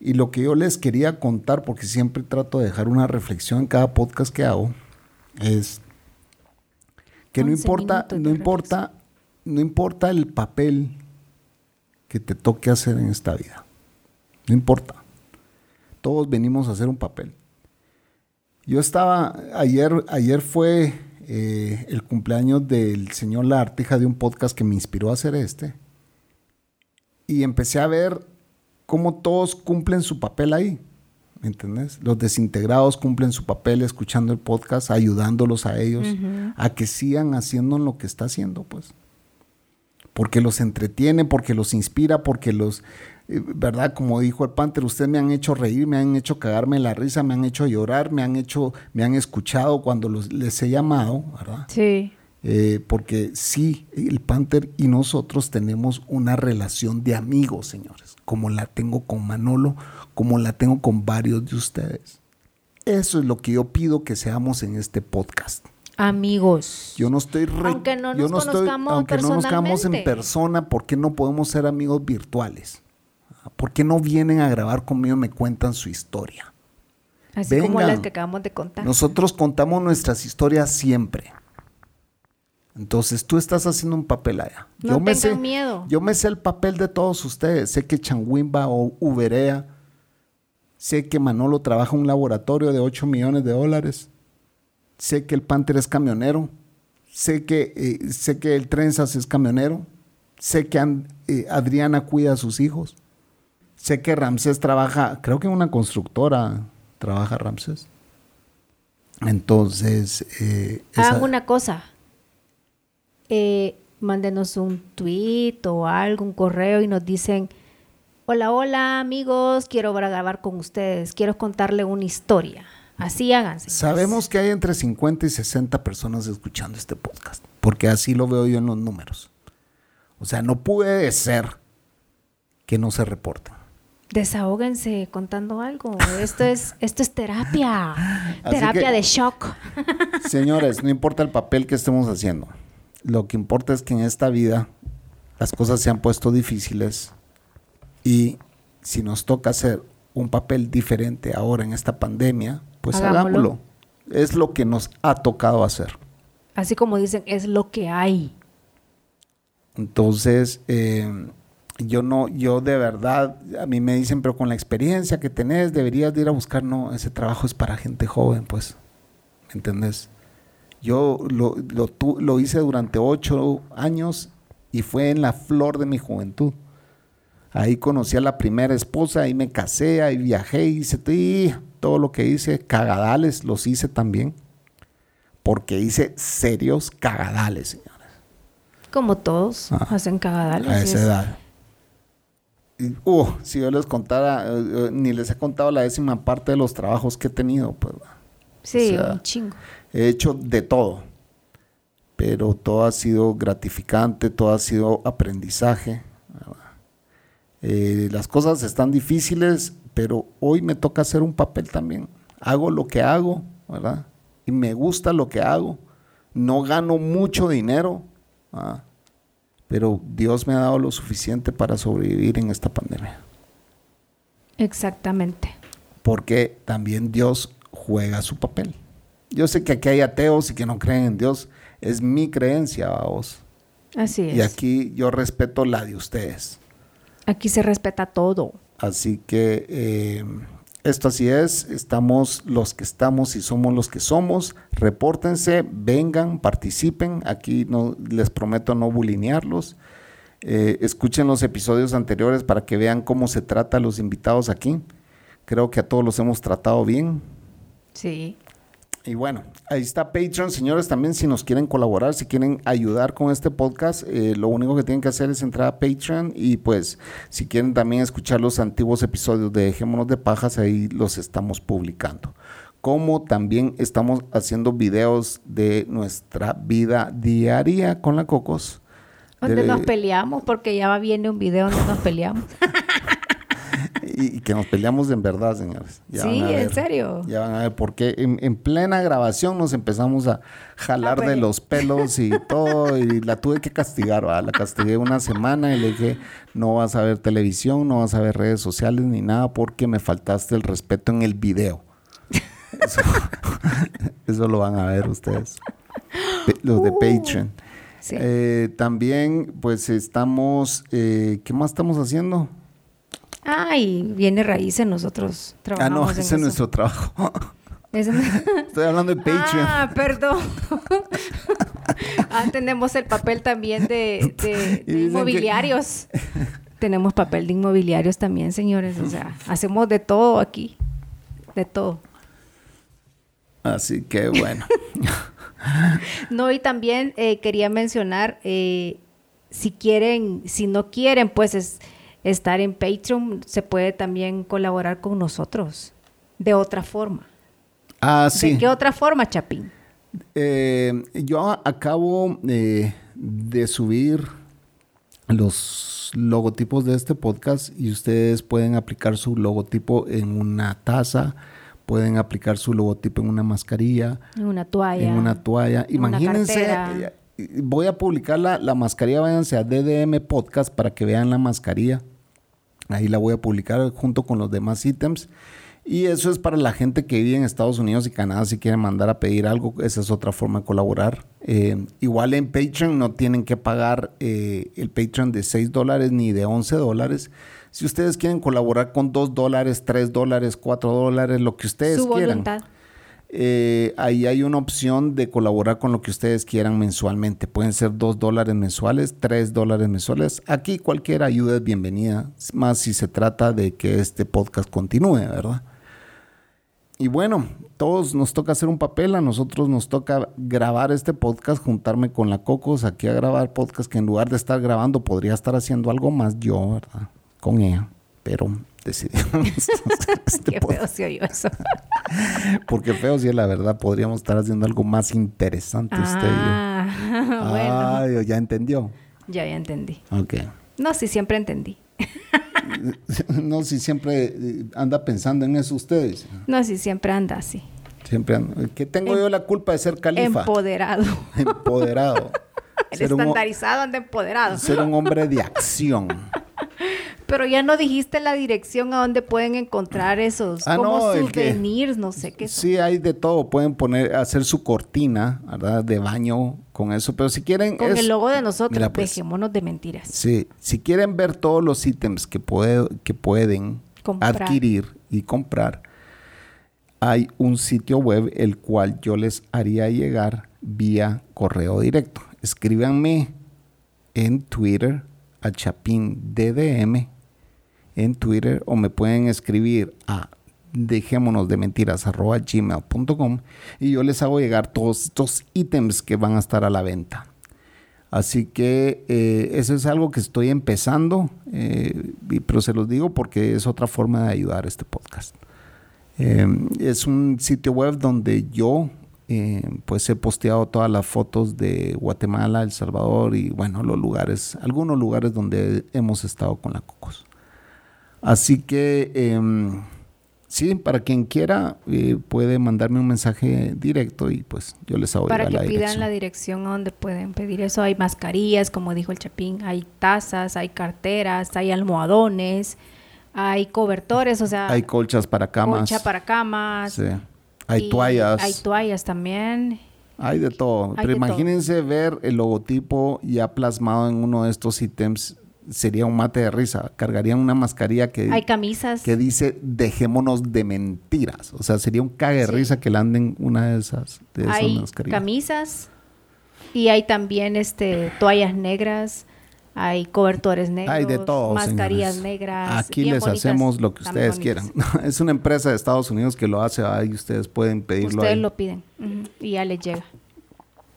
Speaker 1: Y lo que yo les quería contar, porque siempre trato de dejar una reflexión en cada podcast que hago, es que no
Speaker 2: 11
Speaker 1: importa, no importa, no importa el papel que te toque hacer en esta vida. No importa. Todos venimos a hacer un papel. Yo estaba, ayer, ayer fue eh, el cumpleaños del señor La Artija de un podcast que me inspiró a hacer este. Y empecé a ver cómo todos cumplen su papel ahí. ¿Me entendés? Los desintegrados cumplen su papel escuchando el podcast, ayudándolos a ellos a que sigan haciendo lo que está haciendo, pues. Porque los entretiene, porque los inspira, porque los, ¿verdad? Como dijo el Panther, ustedes me han hecho reír, me han hecho cagarme la risa, me han hecho llorar, me han hecho, me han escuchado cuando los, les he llamado, ¿verdad?
Speaker 2: Sí.
Speaker 1: Eh, porque sí, el Panther y nosotros tenemos una relación de amigos, señores, como la tengo con Manolo, como la tengo con varios de ustedes. Eso es lo que yo pido que seamos en este podcast.
Speaker 2: Amigos.
Speaker 1: Yo no estoy re-
Speaker 2: Aunque no
Speaker 1: yo
Speaker 2: nos conozcamos
Speaker 1: aunque no nos en persona, ¿por qué no podemos ser amigos virtuales? ¿Por qué no vienen a grabar conmigo y me cuentan su historia?
Speaker 2: Así como
Speaker 1: vengan.
Speaker 2: las que acabamos de contar.
Speaker 1: Nosotros contamos nuestras historias siempre. Entonces tú estás haciendo un papel allá.
Speaker 2: No
Speaker 1: me
Speaker 2: tengan
Speaker 1: sé,
Speaker 2: miedo.
Speaker 1: Yo me sé el papel de todos ustedes. Sé que Changuimba o Uberea. Sé que Manolo trabaja en un laboratorio de 8 millones de dólares. Sé que el Panther es camionero. Sé que, eh, sé que el Trenzas es camionero. Sé que eh, Adriana cuida a sus hijos. Sé que Ramses trabaja, creo que en una constructora trabaja Ramses. Entonces, eh,
Speaker 2: Hagan
Speaker 1: esa-
Speaker 2: una cosa. Eh, mándenos un tweet o algo, un correo y nos dicen, hola, hola amigos, quiero grabar con ustedes, quiero contarle una historia. Así háganse.
Speaker 1: sabemos que hay entre 50 y 60 personas escuchando este podcast, porque así lo veo yo en los números. O sea, no puede ser que no se reporten.
Speaker 2: Desahóguense contando algo. Esto es, esto es terapia. Terapia
Speaker 1: que-
Speaker 2: de shock.
Speaker 1: Señores, no importa el papel que estemos haciendo. Lo que importa es que en esta vida las cosas se han puesto difíciles y si nos toca hacer un papel diferente ahora en esta pandemia, pues
Speaker 2: Hagámoslo.
Speaker 1: hagámoslo. Es lo que nos ha tocado hacer.
Speaker 2: Así como dicen, es lo que hay.
Speaker 1: Entonces, eh, yo no, yo de verdad, a mí me dicen, pero con la experiencia que tenés, deberías de ir a buscar, no, ese trabajo es para gente joven, pues, ¿me entendés? Yo lo, lo, tu- lo hice durante ocho años y fue en la flor de mi juventud. Ahí conocí a la primera esposa, ahí me casé, ahí viajé, hice y todo lo que hice, cagadales los hice también, porque hice serios cagadales, señores
Speaker 2: Como todos
Speaker 1: Ah,
Speaker 2: hacen cagadales.
Speaker 1: a esa
Speaker 2: es-
Speaker 1: edad. Uh, si yo les contara, eh, eh, ni les he contado la décima parte de los trabajos que he tenido, pues
Speaker 2: Sí,
Speaker 1: o sea,
Speaker 2: un chingo.
Speaker 1: he hecho de todo, pero todo ha sido gratificante, todo ha sido aprendizaje. ¿verdad? Eh, las cosas están difíciles, pero hoy me toca hacer un papel también. Hago lo que hago, ¿verdad? Y me gusta lo que hago. No gano mucho dinero, ¿verdad? Pero Dios me ha dado lo suficiente para sobrevivir en esta pandemia.
Speaker 2: Exactamente.
Speaker 1: Porque también Dios juega su papel. Yo sé que aquí hay ateos y que no creen en Dios. Es mi creencia, vos.
Speaker 2: Así es.
Speaker 1: Y aquí yo respeto la de ustedes.
Speaker 2: Aquí se respeta todo.
Speaker 1: Así que eh, esto así es. Estamos los que estamos y somos los que somos. Repórtense, vengan, participen. Aquí no, les prometo no bulinearlos. Eh, escuchen los episodios anteriores para que vean cómo se trata a los invitados aquí. Creo que a todos los hemos tratado bien.
Speaker 2: Sí.
Speaker 1: Y bueno, ahí está Patreon, señores, también si nos quieren colaborar, si quieren ayudar con este podcast, eh, lo único que tienen que hacer es entrar a Patreon y pues si quieren también escuchar los antiguos episodios de Dejémonos de Pajas, ahí los estamos publicando. Como también estamos haciendo videos de nuestra vida diaria con la Cocos.
Speaker 2: Donde
Speaker 1: De-
Speaker 2: nos peleamos, porque ya viene un video donde nos peleamos.
Speaker 1: y, y que nos peleamos en verdad, señores. Ya
Speaker 2: Sí, en serio.
Speaker 1: Ya van a ver, porque en, en plena grabación nos empezamos a jalar
Speaker 2: Ah,
Speaker 1: de los pelos y todo, y la tuve que castigar, ¿va? La castigué una semana y le dije, no vas a ver televisión, no vas a ver redes sociales ni nada, porque me faltaste el respeto en el video. Eso, eso lo van a ver ustedes, los de
Speaker 2: Uh.
Speaker 1: Patreon.
Speaker 2: Sí.
Speaker 1: Eh, también, pues estamos, eh, ¿qué más estamos haciendo?
Speaker 2: Ay, viene raíces nosotros
Speaker 1: Ah,
Speaker 2: trabajamos
Speaker 1: no,
Speaker 2: en
Speaker 1: ese es
Speaker 2: eso.
Speaker 1: nuestro trabajo. Estoy hablando de Patreon.
Speaker 2: Ah, perdón. ah, tenemos el papel también de, de-
Speaker 1: Y
Speaker 2: de
Speaker 1: dicen que-
Speaker 2: inmobiliarios. tenemos papel de inmobiliarios también, señores. O sea, hacemos de todo aquí. De todo.
Speaker 1: Así que bueno.
Speaker 2: No, y también eh, quería mencionar, eh, si quieren, si no quieren, pues es- estar en Patreon, se puede también colaborar con nosotros de otra forma.
Speaker 1: Ah, sí.
Speaker 2: ¿De qué otra forma, Chapín?
Speaker 1: Eh, yo acabo eh, de subir los logotipos de este podcast y ustedes pueden aplicar su logotipo en una taza, pueden aplicar su logotipo en una mascarilla,
Speaker 2: En una toalla.
Speaker 1: en una toalla.
Speaker 2: una
Speaker 1: Imagínense, eh, voy a publicar la, la mascarilla, váyanse a DDM Podcast para que vean la mascarilla. Ahí la voy a publicar junto con los demás ítems. Y eso es para la gente que vive en Estados Unidos y Canadá. Si quieren mandar a pedir algo, esa es otra forma de colaborar. Eh, igual en Patreon no tienen que pagar eh, el Patreon de 6 dólares ni de 11 dólares. Si ustedes quieren colaborar con 2 dólares, 3 dólares, 4 dólares, lo que ustedes
Speaker 2: Su
Speaker 1: quieran.
Speaker 2: voluntad.
Speaker 1: Eh, ahí hay una opción de colaborar con lo que ustedes quieran mensualmente. Pueden ser dos dólares mensuales, tres dólares mensuales. Aquí cualquier ayuda es bienvenida, más si se trata de que este podcast continúe, ¿verdad? Y bueno, todos nos toca hacer un papel, a nosotros nos toca grabar este podcast, juntarme con la Cocos aquí a grabar podcast que en lugar de estar grabando podría estar haciendo algo más yo, ¿verdad? Con ella, pero decidimos
Speaker 2: este Qué feo se oyó eso.
Speaker 1: Porque feo sí, la verdad, podríamos estar haciendo algo más interesante usted y yo.
Speaker 2: Ah, bueno.
Speaker 1: Ay, ya entendió.
Speaker 2: Ya, ya entendí.
Speaker 1: Ok.
Speaker 2: No, sí, siempre entendí.
Speaker 1: no, si siempre eh, anda pensando en eso ustedes.
Speaker 2: No, si siempre anda así.
Speaker 1: Siempre anda. ¿Qué tengo yo la culpa de ser califa?
Speaker 2: Empoderado.
Speaker 1: Empoderado.
Speaker 2: El estandarizado anda empoderado.
Speaker 1: Ser un hombre de acción.
Speaker 2: Pero ya no dijiste la dirección a donde pueden encontrar esos
Speaker 1: Ah,
Speaker 2: como
Speaker 1: no,
Speaker 2: souvenirs, no sé qué. son.
Speaker 1: Sí, hay de todo. Pueden poner, hacer su cortina, ¿verdad? De baño con eso. Pero si quieren.
Speaker 2: Con
Speaker 1: es-
Speaker 2: el logo de nosotros,
Speaker 1: Mira, pues,
Speaker 2: dejémonos de mentiras.
Speaker 1: Sí, si quieren ver todos los ítems que, puede- que pueden
Speaker 2: Comprar.
Speaker 1: adquirir y comprar, hay un sitio web el cual yo les haría llegar vía correo directo. Escríbanme en Twitter a Chapín DDM en Twitter o me pueden escribir a dejémonos de mentiras arroba gmail.com y yo les hago llegar todos estos ítems que van a estar a la venta. Así que eh, eso es algo que estoy empezando, eh, pero se los digo porque es otra forma de ayudar este podcast. Eh, es un sitio web donde yo pues he posteado todas las fotos de Guatemala, El Salvador y bueno, los lugares, algunos lugares donde hemos estado con la Cocos. Así que em, sí, para quien quiera eh, puede mandarme un mensaje directo y pues yo les hago
Speaker 2: Para que
Speaker 1: la
Speaker 2: pidan
Speaker 1: dirección.
Speaker 2: la dirección a donde pueden pedir eso. Hay mascarillas, como dijo el Chapín, hay tazas, hay carteras, hay almohadones, hay cobertores, o sea,
Speaker 1: Hay colchas para camas.
Speaker 2: colcha para camas.
Speaker 1: Sí. Hay toallas.
Speaker 2: Hay toallas también.
Speaker 1: Hay de todo.
Speaker 2: Hay
Speaker 1: Pero
Speaker 2: de todo.
Speaker 1: imagínense ver el logotipo ya plasmado en uno de estos ítems. Sería un mate de risa. Cargarían una mascarilla que,
Speaker 2: Hay camisas.
Speaker 1: que dice dejémonos de mentiras. O sea, sería un cague de
Speaker 2: Sí.
Speaker 1: risa que le anden una de esas, de esas
Speaker 2: hay
Speaker 1: mascarillas.
Speaker 2: camisas y hay también este toallas negras, hay cobertores negros,
Speaker 1: Hay de todo.
Speaker 2: mascarillas
Speaker 1: señores.
Speaker 2: negras.
Speaker 1: Aquí les
Speaker 2: bonitas,
Speaker 1: hacemos lo que ustedes quieran. es una empresa de Estados Unidos que lo hace ahí. Ustedes pueden pedirlo
Speaker 2: Ustedes
Speaker 1: ahí.
Speaker 2: lo piden y ya les llega.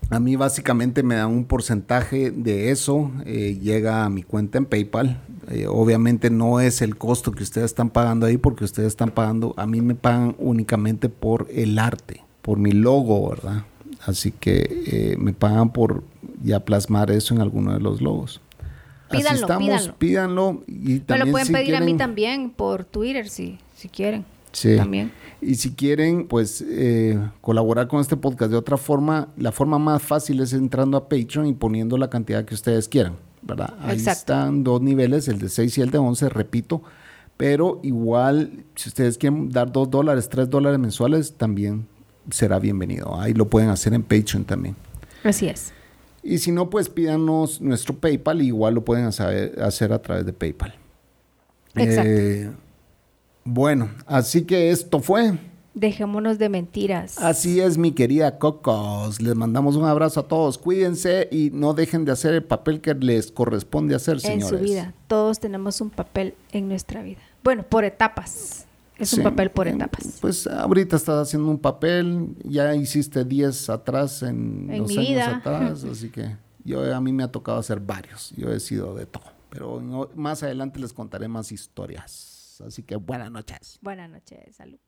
Speaker 1: A mí básicamente me dan un porcentaje de eso, eh, llega a mi cuenta en PayPal. Eh, obviamente no es el costo que ustedes están pagando ahí porque ustedes están pagando, a mí me pagan únicamente por el arte, por mi logo, ¿verdad? Así que eh, me pagan por ya plasmar eso en alguno de los logos. Así
Speaker 2: Pídanlo,
Speaker 1: estamos,
Speaker 2: pídanlo.
Speaker 1: pídanlo. Y
Speaker 2: Me lo pueden
Speaker 1: si
Speaker 2: pedir a mí también por Twitter si, si quieren.
Speaker 1: Sí.
Speaker 2: También.
Speaker 1: Y si quieren, pues, eh, colaborar con este podcast de otra forma, la forma más fácil es entrando a Patreon y poniendo la cantidad que ustedes quieran, ¿verdad? Ahí
Speaker 2: Exacto.
Speaker 1: están dos niveles, el de 6 y el de 11, repito. Pero igual, si ustedes quieren dar 2 dólares, 3 dólares mensuales, también será bienvenido. Ahí lo pueden hacer en Patreon también.
Speaker 2: Así es.
Speaker 1: Y si no, pues pídanos nuestro PayPal, igual lo pueden hacer, hacer a través de PayPal.
Speaker 2: Exacto.
Speaker 1: Eh, bueno, así que esto fue.
Speaker 2: Dejémonos de mentiras.
Speaker 1: Así es, mi querida Cocos. Les mandamos un abrazo a todos. Cuídense y no dejen de hacer el papel que les corresponde hacer,
Speaker 2: en
Speaker 1: señores.
Speaker 2: su vida. Todos tenemos un papel en nuestra vida. Bueno, por etapas. Es un papel por etapas.
Speaker 1: Pues ahorita estás haciendo un papel, ya hiciste 10 atrás en,
Speaker 2: En
Speaker 1: los años
Speaker 2: vida.
Speaker 1: atrás, así que yo a mí me ha tocado hacer varios. Yo he sido de todo, pero no- más adelante les contaré más historias. Así que buenas noches.
Speaker 2: Buenas noches. Salud.